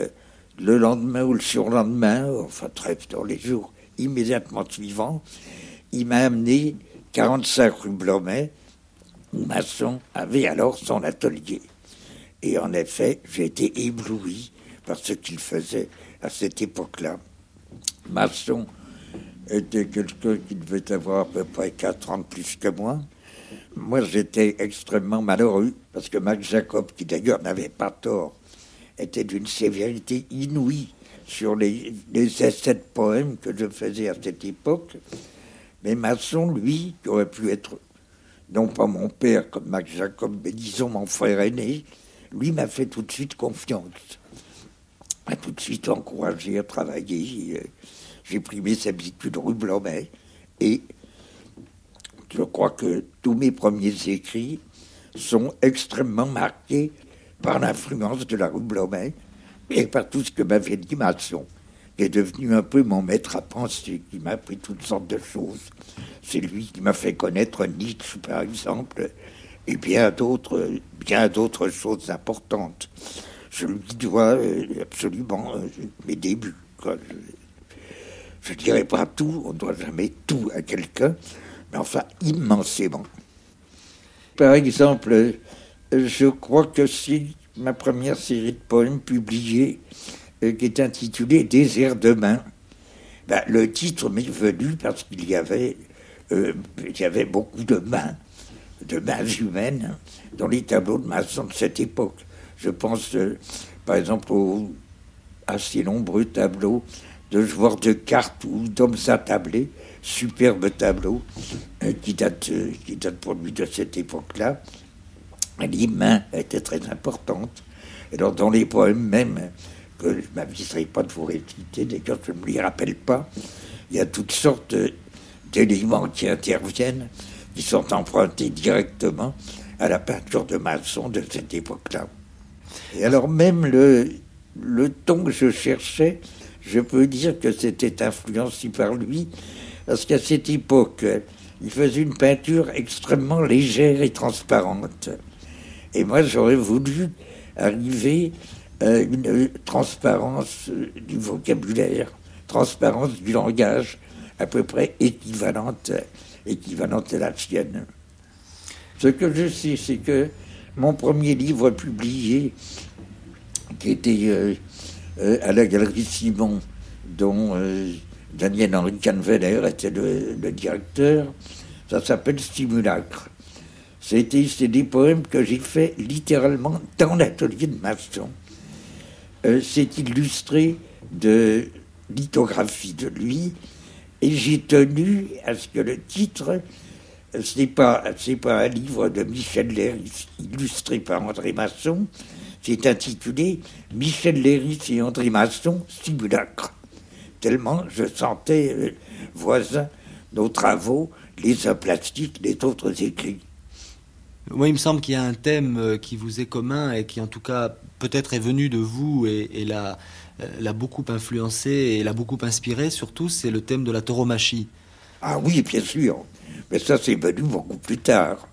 le lendemain ou le surlendemain, enfin bref, dans les jours immédiatement suivants, il m'a amené 45 rue Blomet, où Masson avait alors son atelier. Et en effet, j'ai été ébloui par ce qu'il faisait à cette époque-là. Masson était quelqu'un qui devait avoir à peu près 4 ans plus que moi. Moi, j'étais extrêmement malheureux parce que Max Jacob, qui d'ailleurs n'avait pas tort, était d'une sévérité inouïe sur les, les essais de poèmes que je faisais à cette époque. Mais Masson, lui, qui aurait pu être non pas mon père comme Max Jacob, mais disons mon frère aîné, lui m'a fait tout de suite confiance. M'a tout de suite encouragé à travailler. J'ai pris mes habitudes rue Blomet et je crois que tous mes premiers écrits sont extrêmement marqués par l'influence de la rue Blomet et par tout ce que m'avait dit Masson, qui est devenu un peu mon maître à penser, qui m'a appris toutes sortes de choses. C'est lui qui m'a fait connaître Nietzsche, par exemple, et bien d'autres, bien d'autres choses importantes. Je lui dois euh, absolument euh, mes débuts. Je ne dirais pas tout, on ne doit jamais tout à quelqu'un, mais enfin immensément. Par exemple, je crois que c'est ma première série de poèmes publiée euh, qui est intitulée Désert de main. Ben, le titre m'est venu parce qu'il y avait, euh, y avait beaucoup de mains, de mains humaines dans les tableaux de maçons de cette époque. Je pense, euh, par exemple, aux assez nombreux tableaux de joueurs de cartes ou d'hommes attablés, superbes tableaux qui, datent, qui datent pour lui de cette époque-là. Les mains étaient très importantes. Et alors, dans les poèmes même, que je ne m'aviserai pas de vous réciter, d'ailleurs je ne me les rappelle pas, il y a toutes sortes d'éléments qui interviennent, qui sont empruntés directement à la peinture de maçon de cette époque-là. Et alors même le, le ton que je cherchais, je peux dire que c'était influencé par lui, parce qu'à cette époque, il faisait une peinture extrêmement légère et transparente. Et moi, j'aurais voulu arriver à une transparence du vocabulaire, transparence du langage, à peu près équivalente, équivalente à la sienne. Ce que je sais, c'est que mon premier livre publié, qui était euh, euh, à la Galerie Simon, dont euh, Daniel-Henri Canveller était le, le, directeur. Ça s'appelle Stimulacre. C'était c'est des poèmes que j'ai fait littéralement dans l'atelier de Masson. Euh, c'est illustré de lithographies de lui, et j'ai tenu à ce que le titre, c'est pas pas un livre de Michel Léris illustré par André Masson, C'est intitulé Michel Léris et André Masson, simulacre. Tellement je sentais euh, voisins nos travaux, les uns les autres écrits.
Moi, il me semble qu'il y a un thème euh, qui vous est commun et qui, en tout cas, peut-être est venu de vous et, euh, l'a beaucoup influencé et l'a beaucoup inspiré, surtout, c'est le thème de la tauromachie.
Ah oui, bien sûr. Mais ça, c'est venu beaucoup plus tard.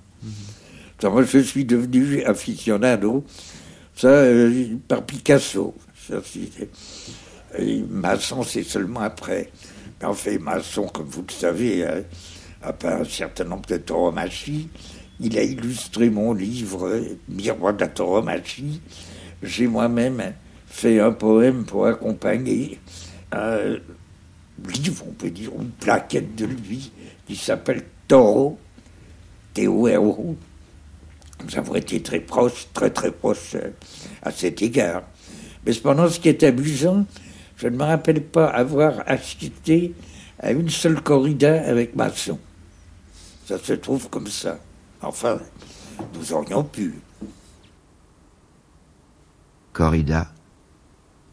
Moi, je suis devenu aficionado, ça, euh, par Picasso. Ça, Masson, c'est seulement après. Mais fait, Masson, comme vous le savez, hein, a peint un certain nombre de tauromachie. Il a illustré mon livre Miroir de la tauromachie. J'ai moi-même fait un poème pour accompagner un livre, on peut dire, une plaquette de lui qui s'appelle Taureau, T-O-R-O. Nous avons été très proches, très très proches euh, à cet égard. Mais cependant, ce qui est amusant, je ne me rappelle pas avoir assisté à une seule corrida avec Masson. Ça se trouve comme ça. Enfin, nous aurions pu.
Corrida,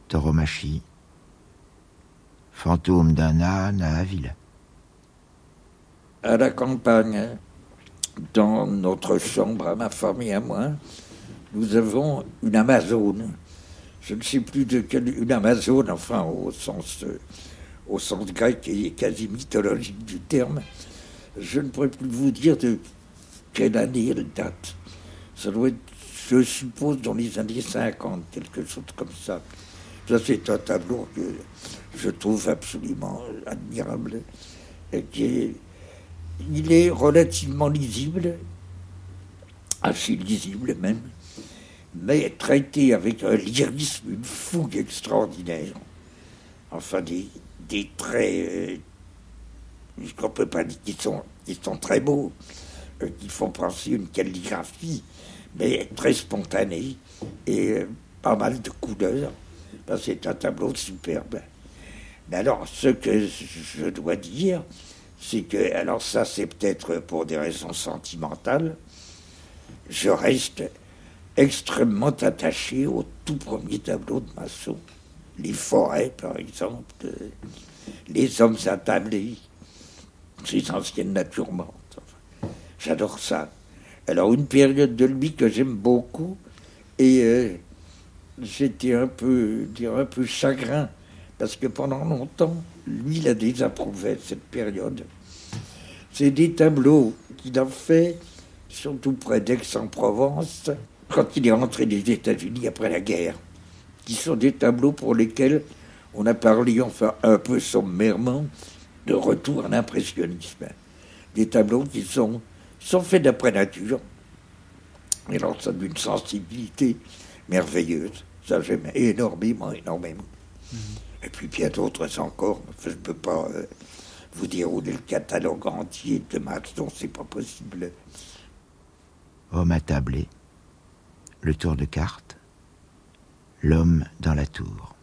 tauromachie, fantôme d'un âne à Avila.
à la campagne, dans notre chambre, à ma femme et à moi, nous avons une Amazone. Je ne sais plus de quelle, une Amazone, enfin au sens, au sens grec et quasi mythologique du terme. Je ne pourrais plus vous dire de quelle année elle date? Ça doit être, je suppose, dans les années 50, quelque chose comme ça. Ça, c'est un tableau que je trouve absolument admirable et qui il est relativement lisible, assez lisible même, mais traité avec un lyrisme, une fougue extraordinaire. Enfin, des, des traits euh, qu'on peut pas dire qui sont, sont très beaux, qui font penser une calligraphie, mais très spontanée et euh, pas mal de couleurs. Ben, c'est un tableau superbe. Mais alors, ce que je dois dire, c'est que, alors ça c'est peut-être pour des raisons sentimentales, je reste extrêmement attaché au tout premier tableau de Masson. Les forêts, par exemple, euh, les hommes attablés, ces anciennes natures. J'adore ça. Alors une période de lui que j'aime beaucoup, et euh, j'étais un peu, dire un peu chagrin, parce que pendant longtemps, lui, il a désapprouvé cette période. C'est des tableaux qu'il a fait, surtout près d'Aix-en-Provence, quand il est rentré des États-Unis après la guerre, qui sont des tableaux pour lesquels on a parlé, enfin un peu sommairement, de retour à l'impressionnisme. Des tableaux qui sont, sont faits d'après nature, et alors ça d'une sensibilité merveilleuse. Ça, j'aime énormément, énormément. Et puis bien d'autres encore. Enfin, je ne peux pas euh, vous dérouler le catalogue entier de Masson, c'est pas possible.
Homme attablé, le tour de carte, l'homme dans la tour.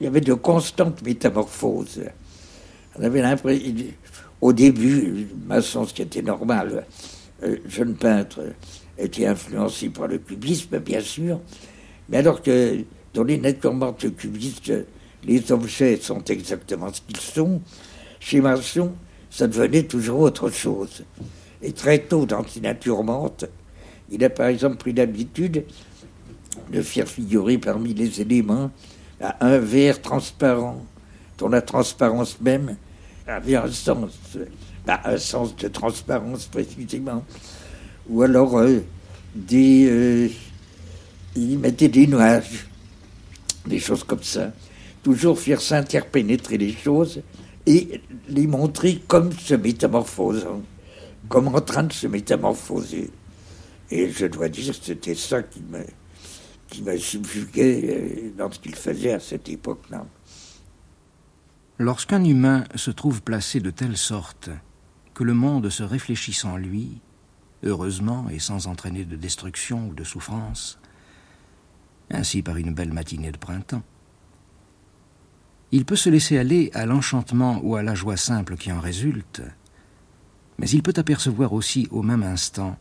Il y avait de constantes métamorphoses. On avait l'impression, au début, Masson, ce qui était normal, euh, jeune peintre, était influencé par le cubisme, bien sûr, mais alors que dans les natures mortes cubistes, les objets sont exactement ce qu'ils sont, chez Masson, ça devenait toujours autre chose. Et très tôt, dans ces natures mortes, il a par exemple pris l'habitude de faire figurer parmi les éléments un verre transparent, la transparence même avait un sens, bah, un sens de transparence précisément. Ou alors euh, des, euh, il mettait des nuages, des choses comme ça. Toujours faire s'interpénétrer les choses et les montrer comme se métamorphosant, comme en train de se métamorphoser. Et je dois dire, c'était ça qui me, qui euh, dans ce qu'il faisait à cette époque-là.
Lorsqu'un humain se trouve placé de telle sorte que le monde se réfléchit sans lui, heureusement et sans entraîner de destruction ou de souffrance, ainsi par une belle matinée de printemps, il peut se laisser aller à l'enchantement ou à la joie simple qui en résulte, mais il peut apercevoir aussi au même instant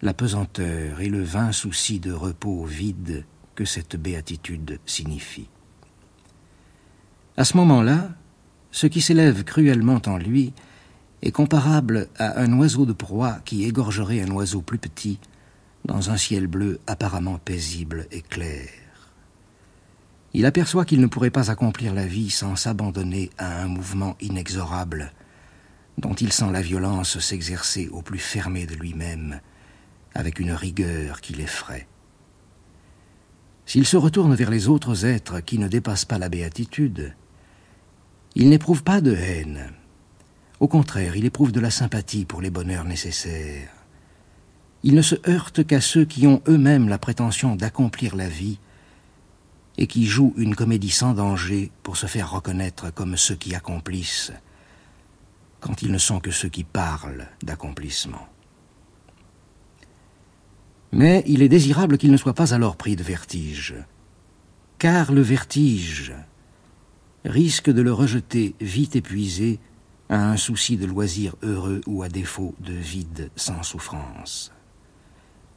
la pesanteur et le vain souci de repos vide que cette béatitude signifie. À ce moment-là, ce qui s'élève cruellement en lui est comparable à un oiseau de proie qui égorgerait un oiseau plus petit dans un ciel bleu apparemment paisible et clair. Il aperçoit qu'il ne pourrait pas accomplir la vie sans s'abandonner à un mouvement inexorable, dont il sent la violence s'exercer au plus fermé de lui-même, avec une rigueur qui l'effraie. S'il se retourne vers les autres êtres qui ne dépassent pas la béatitude, il n'éprouve pas de haine. Au contraire, il éprouve de la sympathie pour les bonheurs nécessaires. Il ne se heurte qu'à ceux qui ont eux-mêmes la prétention d'accomplir la vie et qui jouent une comédie sans danger pour se faire reconnaître comme ceux qui accomplissent, quand ils ne sont que ceux qui parlent d'accomplissement. Mais il est désirable qu'il ne soit pas alors pris de vertige, car le vertige risque de le rejeter vite épuisé à un souci de loisir heureux ou à défaut de vide sans souffrance.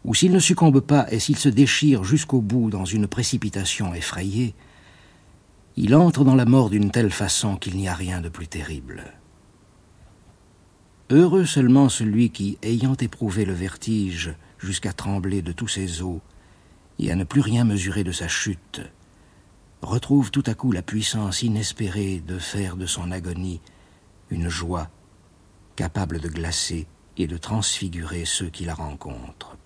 Ou s'il ne succombe pas et s'il se déchire jusqu'au bout dans une précipitation effrayée, il entre dans la mort d'une telle façon qu'il n'y a rien de plus terrible. Heureux seulement celui qui, ayant éprouvé le vertige jusqu'à trembler de tous ses os et à ne plus rien mesurer de sa chute, retrouve tout à coup la puissance inespérée de faire de son agonie une joie capable de glacer et de transfigurer ceux qui la rencontrent.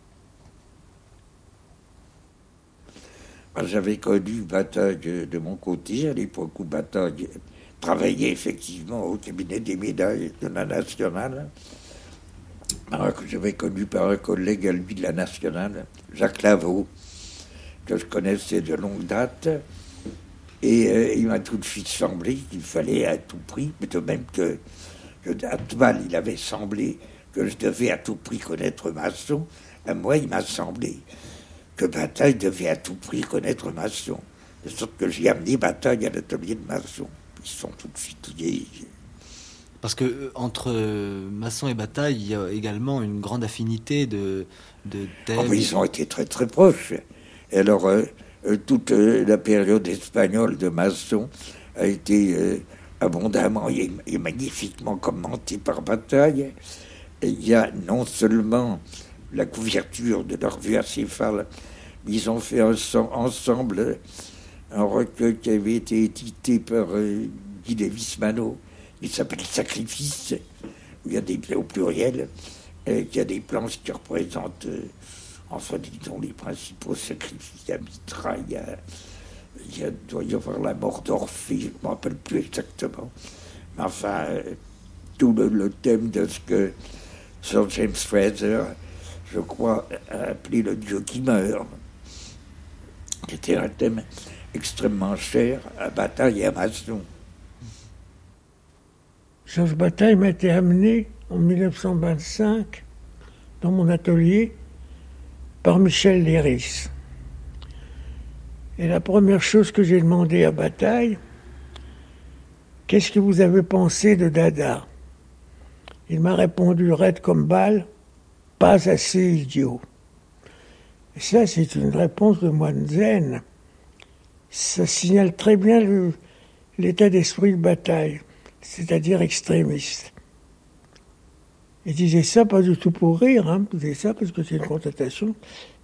J'avais connu Bataille de mon côté, à l'époque où Bataille travaillait effectivement au cabinet des médailles de la Nationale. j'avais connu par un collègue à lui de la Nationale, Jacques Lavaux, que je connaissais de longue date. Et euh, il m'a tout de suite semblé qu'il fallait à tout prix, mais de même que, à mal, il avait semblé que je devais à tout prix connaître Masson, à moi, il m'a semblé que Bataille devait à tout prix connaître Masson. De sorte que j'ai amené Bataille à l'atelier de Masson. Ils sont tout de suite liés.
Parce que euh, entre euh, Masson et Bataille, il y a également une grande affinité de, de thèmes.
Oh, ils ont été très très proches. Et alors, euh, toute euh, la période espagnole de Masson a été euh, abondamment et, magnifiquement commentée par Bataille. il y a non seulement la couverture de leur vue acéphale, mais ils ont fait ensemble un recueil qui avait été édité par Guy Davis Mano, il s'appelle Sacrifice, où il y a des au pluriel, et qui a des planches qui représentent enfin, disons, les principaux sacrifices à Mitra, il, y a, il doit y avoir la mort d'Orphée, je ne me rappelle plus exactement. Mais enfin, tout le, thème de ce que Sir James Fraser, je crois, a appelé le Dieu qui meurt, qui était un thème extrêmement cher à Bataille et à Masson.
Georges Bataille m'a été amené en 1925 dans mon atelier par Michel Léris. Et la première chose que j'ai demandé à Bataille, qu'est-ce que vous avez pensé de Dada? Il m'a répondu raide comme balle, pas assez idiot. Et ça, c'est une réponse de moine zen. Ça signale très bien l'état d'esprit de bataille, c'est-à-dire extrémiste. Il disait ça pas du tout pour rire, hein. ça parce que c'est une constatation.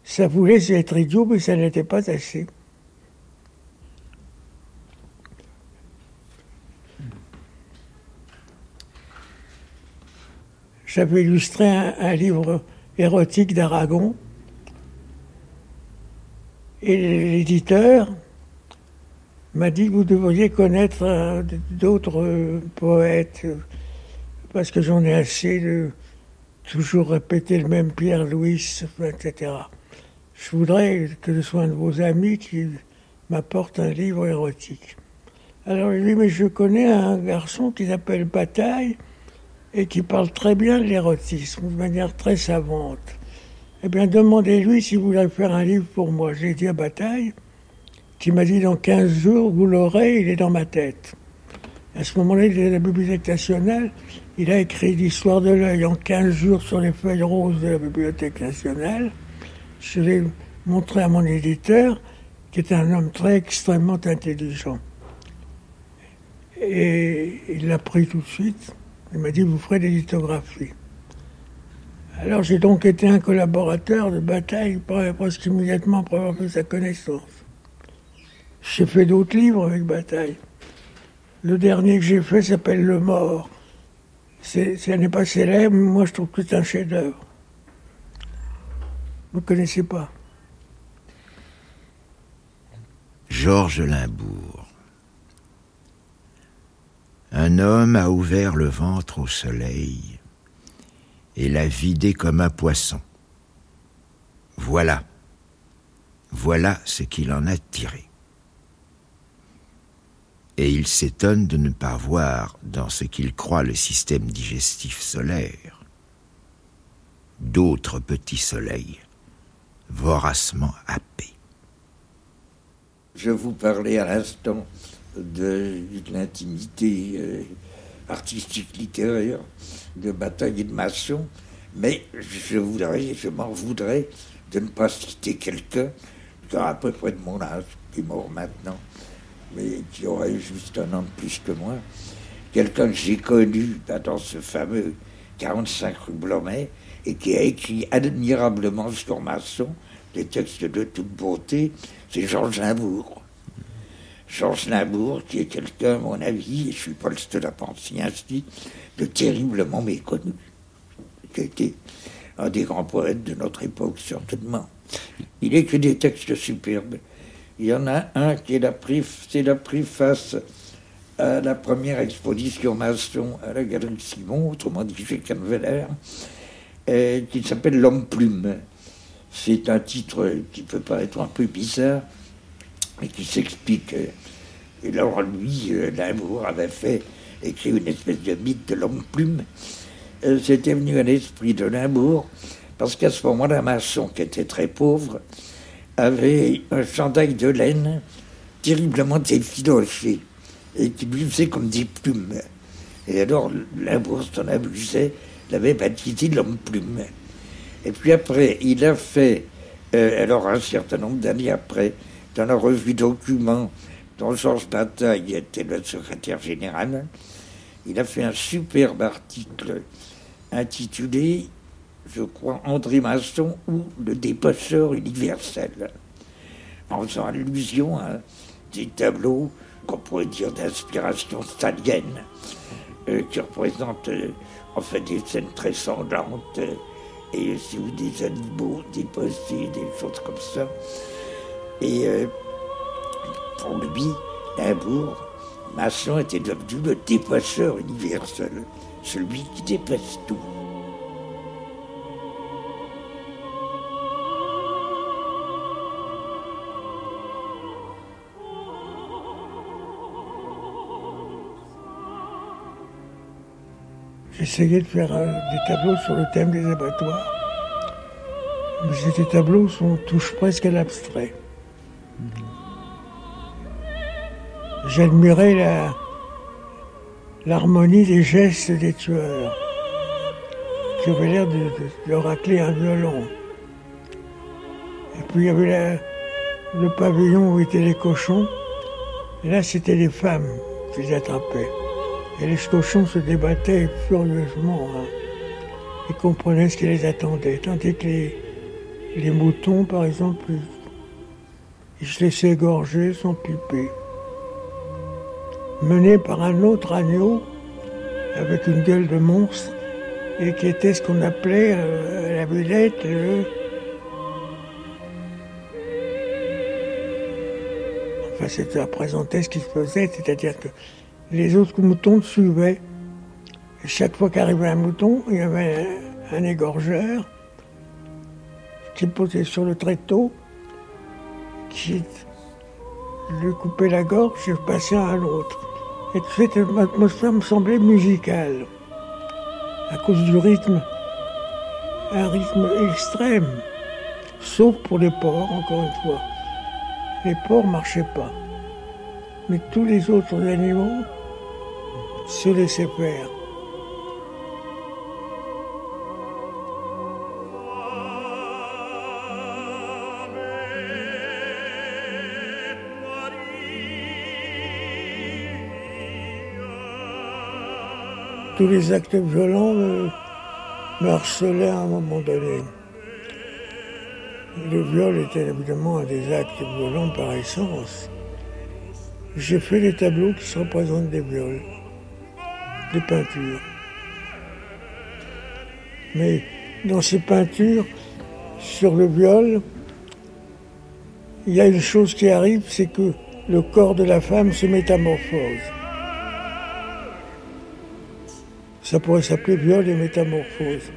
Ça voulait être idiot, mais ça n'était pas assez. J'avais illustré un, livre érotique d'Aragon et l'éditeur m'a dit que vous devriez connaître euh, d'autres euh, poètes parce que j'en ai assez de toujours répéter le même Pierre-Louis, etc. Je voudrais que ce soit un de vos amis qui m'apporte un livre érotique. Alors il dit, mais je connais un garçon qui s'appelle Bataille et qui parle très bien de l'érotisme, de manière très savante. Eh bien, demandez-lui s'il voulait faire un livre pour moi. J'ai dit à Bataille, qui m'a dit dans 15 jours, vous l'aurez, il est dans ma tête. À ce moment-là, il était à la Bibliothèque nationale. Il a écrit l'histoire de l'œil en 15 jours sur les feuilles roses de la Bibliothèque nationale. Je l'ai montré à mon éditeur, qui est un homme très extrêmement intelligent. Et il l'a pris tout de suite. Il m'a dit, vous ferez des lithographies. Alors j'ai donc été un collaborateur de bataille presque immédiatement après avoir fait sa connaissance. J'ai fait d'autres livres avec Bataille. Le dernier que j'ai fait s'appelle Le Mort. Ça n'est pas célèbre, moi je trouve que c'est un chef-d'œuvre. Vous ne connaissez pas?
Georges Limbourg. Un homme a ouvert le ventre au soleil et l'a vidé comme un poisson. Voilà. Voilà ce qu'il en a tiré. Et il s'étonne de ne pas voir dans ce qu'il croit le système digestif solaire d'autres petits soleils voracement happés.
Je vous parlais à l'instant de, l'intimité euh, artistique littéraire de Bataille et de Masson, mais je voudrais, je m'en voudrais de ne pas citer quelqu'un qui a à peu près de mon âge, qui est mort maintenant, mais qui aurait juste un an de plus que moi. Quelqu'un que j'ai connu dans ce fameux 45 rue Blomet et qui a écrit admirablement sur Masson des textes de toute beauté, c'est Georges Limbourg. Georges Limbourg, qui est quelqu'un, à mon avis, et je suis pas le seul à ainsi, de terriblement méconnu, qui a été un des grands poètes de notre époque, certainement. Il écrit des textes superbes. Il y en a un qui est c'est la préface à la première exposition à la Galerie Simon, autrement dit chez Canveller, euh, qui s'appelle L'homme plume. C'est un titre qui peut paraître un peu bizarre, mais qui s'explique. Et alors lui, euh, Limbourg avait fait écrire une espèce de mythe de l'homme plume. Euh, c'était venu à l'esprit de Limbourg, parce qu'à ce moment-là, Masson, qui était très pauvre, avait un chandail de laine terriblement effiloché et qui lui comme des plumes. Et alors, Limbourg s'en abusait, l'avait baptisé l'homme plume. Et puis après, il a fait, euh, alors un certain nombre d'années après, dans la revue Documents, dont Georges Bataille était le secrétaire général, il a fait un superbe article intitulé, je crois, André Masson ou le dépasseur universel, en faisant allusion à des tableaux qu'on pourrait dire d'inspiration stalienne, euh, qui représentent euh, en fait des scènes très sanglantes et aussi des animaux déposés, des choses comme ça. Et euh, pour lui, Limbourg, Masson était devenu le dépasseur universel, celui qui dépasse tout.
J'essayais de faire euh, des tableaux sur le thème des abattoirs. Mais ces tableaux sont, touchent presque à l'abstrait. J'admirais la, l'harmonie des gestes des tueurs, qui avaient l'air de, racler un violon. Et puis il y avait le pavillon où étaient les cochons, et là c'était les femmes qui les attrapaient. Et les cochons se débattaient furieusement. Hein. Ils comprenaient ce qui les attendait. Tandis que les, moutons, par exemple, ils se laissaient égorger sans piper. Menés par un autre agneau avec une gueule de monstre et qui était ce qu'on appelait euh, la villette le... Enfin, c'était à présenter ce qui se faisait, c'est-à-dire que les autres moutons suivaient. chaque fois qu'arrivait un mouton, il y avait un, égorgeur qui posait sur le tréteau, qui lui coupait la gorge et passait à l'autre. Et cette atmosphère me semblait musicale, à cause du rythme, un rythme extrême, sauf pour les porcs, encore une fois. Les porcs marchaient pas. Mais tous les autres animaux se laisser faire. tous les actes violents me, harcelaient à un moment donné. Le viol était évidemment un des actes violents par essence. J'ai fait des tableaux qui se représentent des viols, des peintures. Mais dans ces peintures, sur le viol, il y a une chose qui arrive, c'est que le corps de la femme se métamorphose. Ça pourrait s'appeler viol et métamorphose.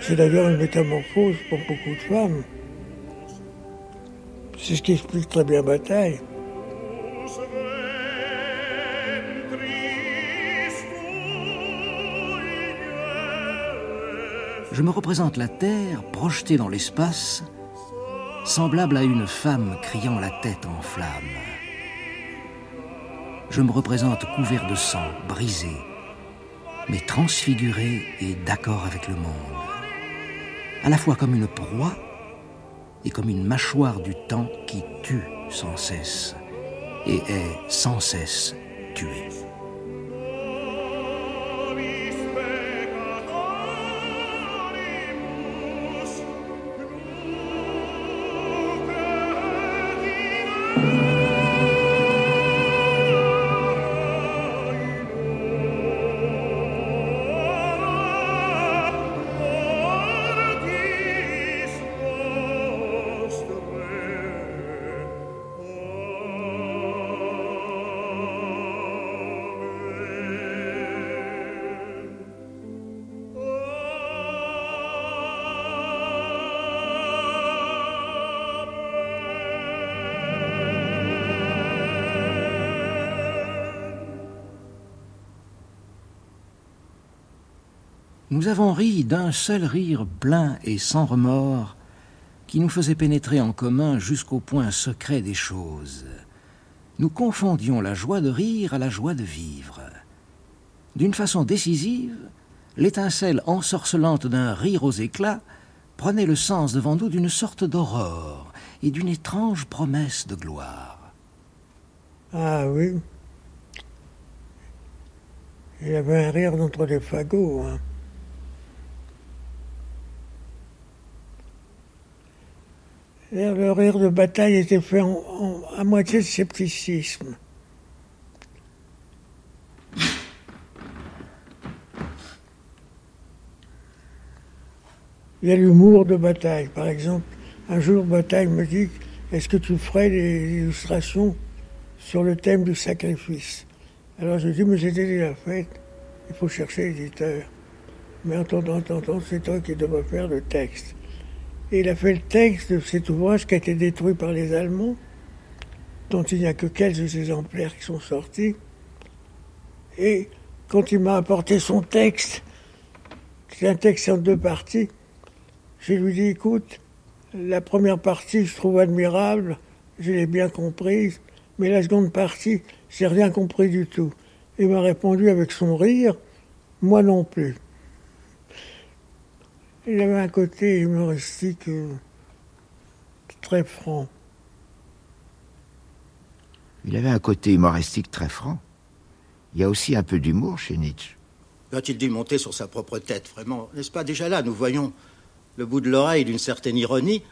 C'est d'ailleurs une métamorphose pour beaucoup de femmes. C'est ce qui explique très bien Bataille.
Je me représente la Terre projetée dans l'espace, semblable à une femme criant la tête en flammes. Je me représente couvert de sang, brisé, mais transfiguré et d'accord avec le monde, à la fois comme une proie et comme une mâchoire du temps qui tue sans cesse et est sans cesse tuée. Nous avons ri d'un seul rire plein et sans remords qui nous faisait pénétrer en commun jusqu'au point secret des choses. Nous confondions la joie de rire à la joie de vivre. D'une façon décisive, l'étincelle ensorcelante d'un rire aux éclats prenait le sens devant nous d'une sorte d'aurore et d'une étrange promesse de gloire.
Ah oui. Il y avait un rire d'entre les fagots. Hein. Le rire de bataille était fait à moitié de scepticisme. Il y a l'humour de bataille. Par exemple, un jour, Bataille me dit Est-ce que tu ferais des illustrations sur le thème du sacrifice? Alors je dis Mais j'ai déjà fait. Il faut chercher l'éditeur. Mais en en c'est toi qui devrais faire le texte. Il a fait le texte de cet ouvrage qui a été détruit par les Allemands, dont il n'y a que quelques exemplaires qui sont sortis. Et quand il m'a apporté son texte, c'est un texte en deux parties, je lui dit écoute, la première partie je trouve admirable, je l'ai bien comprise, mais la seconde partie, j'ai rien compris du tout. Il m'a répondu avec son rire, moi non plus. Il avait un côté humoristique euh, très franc.
Il avait un côté humoristique très franc. Il y a aussi un peu d'humour chez Nietzsche.
Va-t-il dû monter sur sa propre tête, vraiment? N'est-ce pas déjà là, nous voyons le bout de l'oreille d'une certaine ironie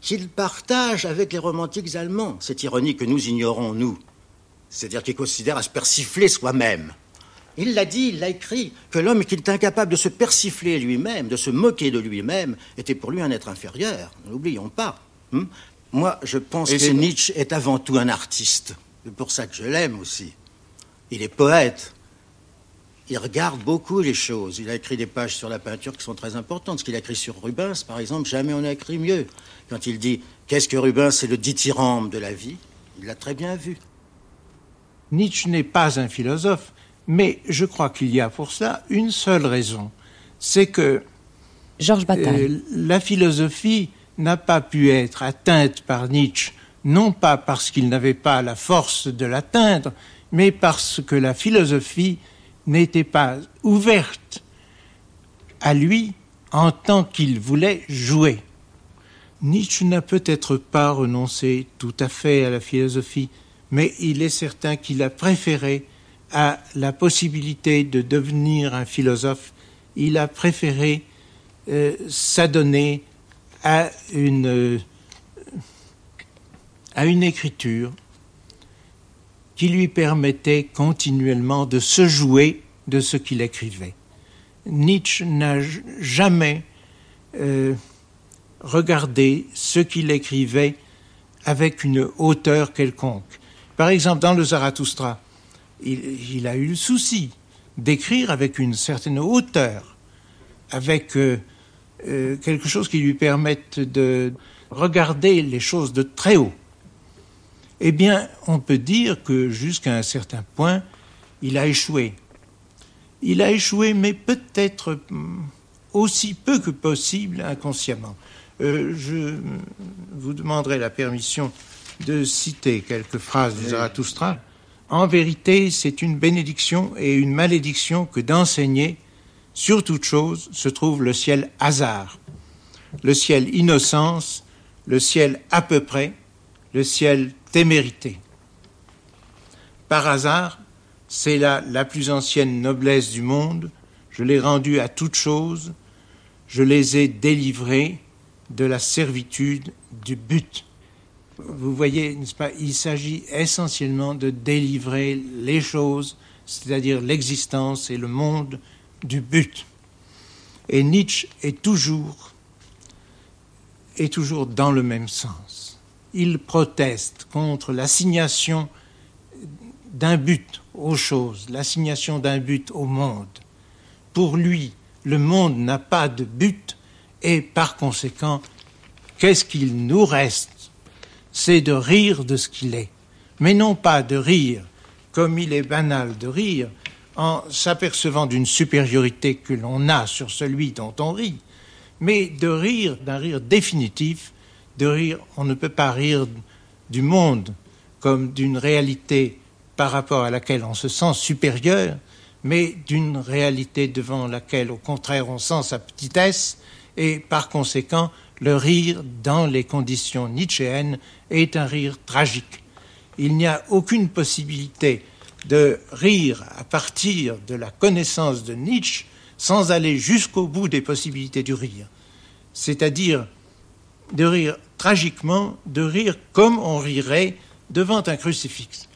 qu'il partage avec les romantiques allemands, cette ironie que nous ignorons, nous. C'est-à-dire qu'il considère à se persifler soi-même. Il l'a dit, il l'a écrit, que l'homme qui est incapable de se persifler lui-même, de se moquer de lui-même, était pour lui un être inférieur. N'oublions pas. Hmm? Moi, je pense que Nietzsche est avant tout un artiste. C'est pour ça que je l'aime aussi. Il est poète. Il regarde beaucoup les choses. Il a écrit des pages sur la peinture qui sont très importantes. Ce qu'il a écrit sur Rubens, par exemple, jamais on n'a écrit mieux. Quand il dit Qu'est-ce que Rubens C'est le dithyrambe de la vie. Il l'a très bien vu.
Nietzsche n'est pas un philosophe. Mais je crois qu'il y a pour cela une seule raison, c'est que
Georges
euh, la philosophie n'a pas pu être atteinte par Nietzsche, non pas parce qu'il n'avait pas la force de l'atteindre, mais parce que la philosophie n'était pas ouverte à lui en tant qu'il voulait jouer. Nietzsche n'a peut-être pas renoncé tout à fait à la philosophie, mais il est certain qu'il a préféré à la possibilité de devenir un philosophe, il a préféré euh, s'adonner à une, euh, à une écriture qui lui permettait continuellement de se jouer de ce qu'il écrivait. Nietzsche n'a jamais euh, regardé ce qu'il écrivait avec une hauteur quelconque. Par exemple, dans le Zarathustra, il, a eu le souci d'écrire avec une certaine hauteur, avec euh, euh, quelque chose qui lui permette de regarder les choses de très haut. Eh bien, on peut dire que jusqu'à un certain point, il a échoué. Il a échoué, mais peut-être hum, aussi peu que possible inconsciemment. Euh, je vous demanderai la permission de citer quelques phrases du Zarathustra. En vérité, c'est une bénédiction et une malédiction que d'enseigner, sur toute chose, se trouve le ciel hasard, le ciel innocence, le ciel à peu près, le ciel témérité. Par hasard, c'est là la plus ancienne noblesse du monde, je l'ai rendue à toute chose, je les ai délivrés de la servitude du but. Vous voyez, il s'agit essentiellement de délivrer les choses, c'est-à-dire l'existence et le monde, du but. Et Nietzsche est toujours, est toujours dans le même sens. Il proteste contre l'assignation d'un but aux choses, l'assignation d'un but au monde. Pour lui, le monde n'a pas de but et par conséquent, qu'est-ce qu'il nous reste c'est de rire de ce qu'il est, mais non pas de rire comme il est banal de rire en s'apercevant d'une supériorité que l'on a sur celui dont on rit, mais de rire d'un rire définitif, de rire, on ne peut pas rire du monde comme d'une réalité par rapport à laquelle on se sent supérieur, mais d'une réalité devant laquelle, au contraire, on sent sa petitesse, et par conséquent, le rire dans les conditions nietzschéennes est un rire tragique. Il n'y a aucune possibilité de rire à partir de la connaissance de Nietzsche sans aller jusqu'au bout des possibilités du rire. C'est-à-dire de rire tragiquement, de rire comme on rirait devant un crucifix.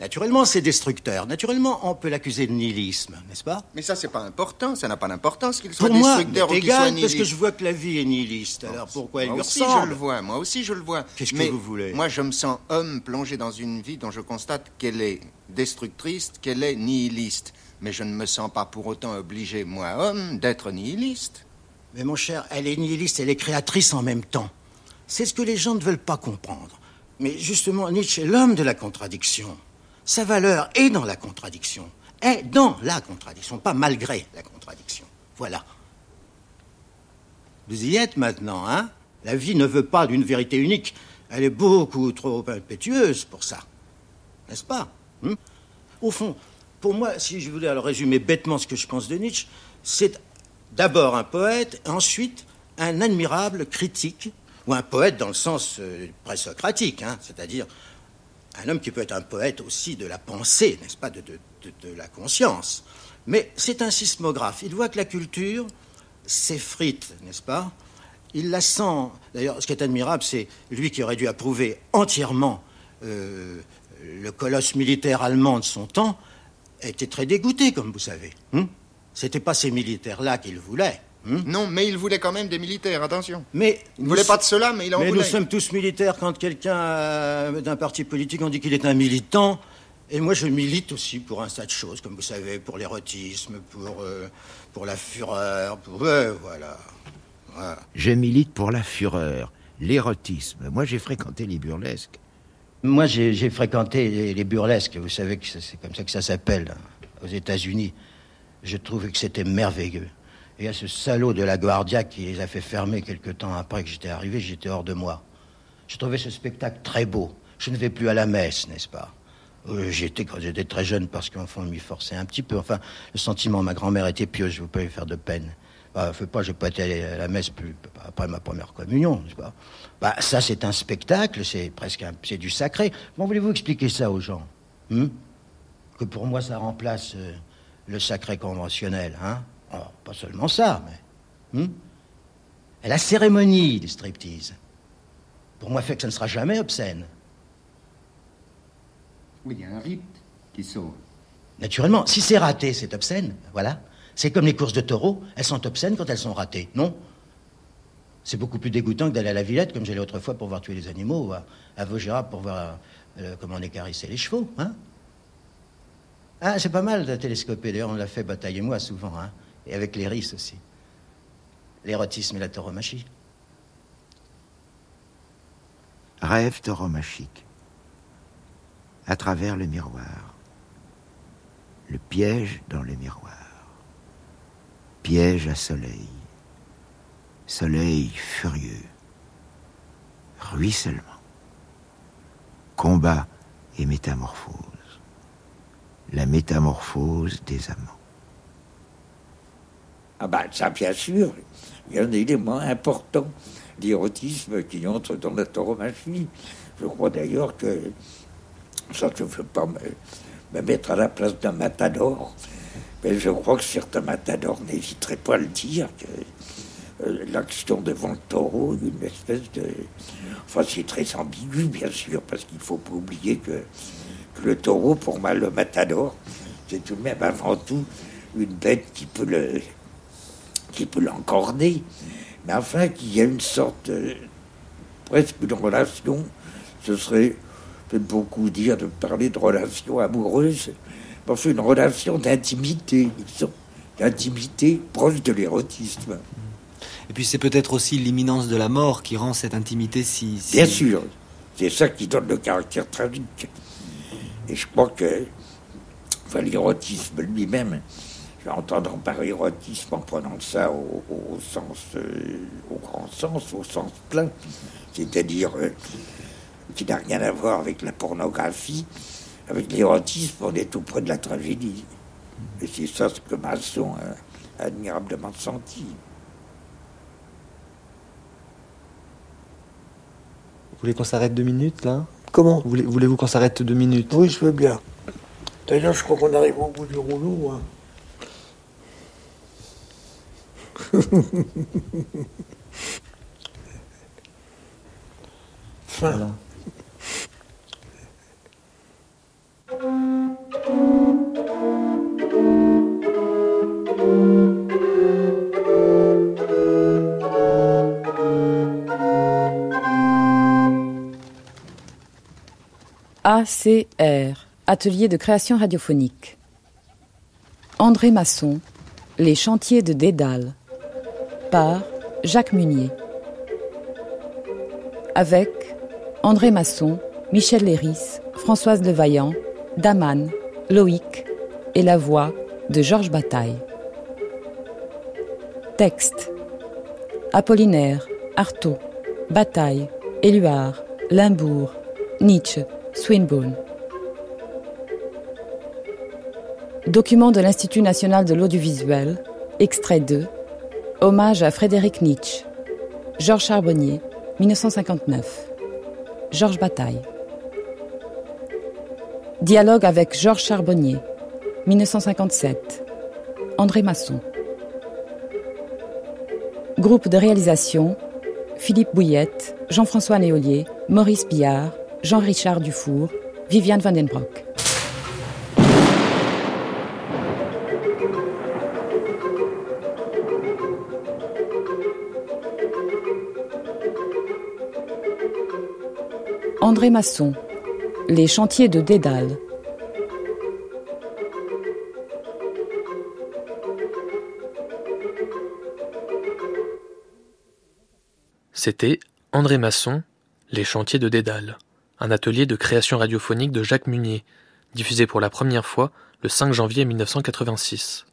Naturellement, c'est destructeur. Naturellement, on peut l'accuser de nihilisme, n'est-ce pas?
Mais ça, c'est pas important. Ça n'a pas d'importance qu'il soit
Pour moi,
destructeur ou qu'il soit nihiliste.
parce que je vois que la vie est nihiliste. Alors pourquoi elle
Moi
lui
aussi, je le vois. Moi aussi, je le vois.
Qu'est-ce que vous voulez?
Moi, je me sens homme plongé dans une vie dont je constate qu'elle est destructrice, qu'elle est nihiliste. Mais je ne me sens pas pour autant obligé, moi, homme, d'être nihiliste.
Mais mon cher, elle est nihiliste, elle est créatrice en même temps. C'est ce que les gens ne veulent pas comprendre. Mais justement, Nietzsche est l'homme de la contradiction. Sa valeur est dans la contradiction. Est dans la contradiction, pas malgré la contradiction. Voilà. Vous y êtes maintenant, hein? La vie ne veut pas d'une vérité unique. Elle est beaucoup trop impétueuse pour ça. N'est-ce pas? Hein Au fond, pour moi, si je voulais alors résumer bêtement ce que je pense de Nietzsche, c'est d'abord un poète, ensuite un admirable critique, ou un poète dans le sens euh, présocratique, hein, c'est-à-dire un homme qui peut être un poète aussi de la pensée, n'est-ce pas, de, la conscience. Mais c'est un sismographe. Il voit que la culture s'effrite, n'est-ce pas? Il la sent. D'ailleurs, ce qui est admirable, c'est lui qui aurait dû approuver entièrement euh, le colosse militaire allemand de son temps, était très dégoûté, comme vous savez. hein? C'était pas ces militaires-là qu'il voulait. Hein
Non, mais il voulait quand même des militaires, attention.
Mais
Il ne voulait pas de cela, mais il en
mais
voulait.
nous sommes tous militaires. Quand quelqu'un euh, d'un parti politique, on dit qu'il est un militant. Et moi, je milite aussi pour un tas de choses, comme vous savez, pour l'érotisme, pour, euh, pour la fureur, pour... ouais, voilà. Voilà.
Je milite pour la fureur, l'érotisme. Moi, j'ai fréquenté les burlesques.
Moi, j'ai fréquenté les, les burlesques. Vous savez que c'est c'est comme ça que ça s'appelle aux États-Unis. Je trouvais que c'était merveilleux. Et à ce salaud de la Guardia qui les a fait fermer quelque temps après que j'étais arrivé, j'étais hors de moi. Je trouvais ce spectacle très beau. Je ne vais plus à la messe, n'est-ce pas? Euh, j'étais quand j'étais très jeune parce qu'enfant m'y forçait un petit peu. Enfin, le sentiment, ma grand-mère était pieuse, je ne veux pas lui faire de peine. Bah, fais pas, pas été à la messe plus, après ma première communion, pas? Bah, ça, c'est un spectacle, c'est presque c'est du sacré. Comment voulez-vous expliquer ça aux gens? Hmm? Que pour moi, ça remplace euh, le sacré conventionnel, hein? Oh, Pas seulement ça, mais. Hmm? Et la cérémonie des striptease, pour moi, fait que ça ne sera jamais obscène.
Oui, il y a un rite qui sauve.
Naturellement, si c'est raté, c'est obscène, voilà. C'est comme les courses de taureaux, elles sont obscènes quand elles sont ratées, non? C'est beaucoup plus dégoûtant que d'aller à la Villette, comme j'allais autrefois pour voir tuer les animaux, ou à, à Vaugirard pour voir euh, comment on écarissait les chevaux, hein? Ah, c'est pas mal de télescoper, d'ailleurs on l'a fait, Bataille et moi, souvent, hein Et avec les risses aussi. L'érotisme et la tauromachie.
Rêve tauromachique. À travers le miroir. Le piège dans le miroir piège à soleil, soleil furieux, ruissellement, combat et métamorphose, la métamorphose des amants.
Ah ben ça bien sûr, il y a un élément important, l'érotisme qui entre dans la tauromachie. Je crois d'ailleurs que, ça je ne veux pas me, me mettre à la place d'un matador, mais je crois que certains matadors n'hésiteraient pas à le dire, que euh, l'action devant le taureau, une espèce de... Enfin, c'est très ambigu, bien sûr, parce qu'il ne faut pas oublier que, le taureau, pour moi, le matador, c'est tout de même avant tout une bête qui peut le qui peut l'encorner, mais enfin qu'il y a une sorte, presque une relation, ce serait beaucoup dire de parler de relation amoureuse, fait une relation d'intimité, d'intimité proche de l'érotisme.
Et puis c'est peut-être aussi l'imminence de la mort qui rend cette intimité si...
Bien sûr, c'est ça qui donne le caractère tragique. Et je crois que enfin, l'érotisme lui-même, entendre par érotisme en prenant ça au, sens, euh, au grand sens, au sens plein, c'est-à-dire euh, qui n'a rien à voir avec la pornographie, avec l'érotisme, on est tout près de la tragédie. Et c'est ça ce que Masson a admirablement senti.
Vous voulez qu'on s'arrête deux minutes là?
Comment?
Voulez-vous qu'on s'arrête deux minutes?
Oui, je veux bien. D'ailleurs, je crois qu'on arrive au bout du rouleau. Hein. fin.
ACR, Atelier de création radiophonique. André Masson, Les chantiers de Dédale, par Jacques Munier. Avec André Masson, Michel Léris, Françoise Levaillant, Daman, Loïc et la voix de Georges Bataille. Texte Apollinaire, Artaud, Bataille, Éluard, Limbourg, Nietzsche, Swinburne. Document de l'Institut national de l'audiovisuel, extrait 2, Hommage à Frédéric Nietzsche, Georges Charbonnier, 1959. Georges Bataille. Dialogue avec Georges Charbonnier, 1957. André Masson. Groupe de réalisation Philippe Bouillette, Jean-François Néolier, Maurice Billard, Jean-Richard Dufour, Viviane Vandenbroek. André Masson, Les chantiers de Dédale.
C'était André Masson, Les chantiers de Dédale un atelier de création radiophonique de Jacques Munier, diffusé pour la première fois le 5 janvier 1986.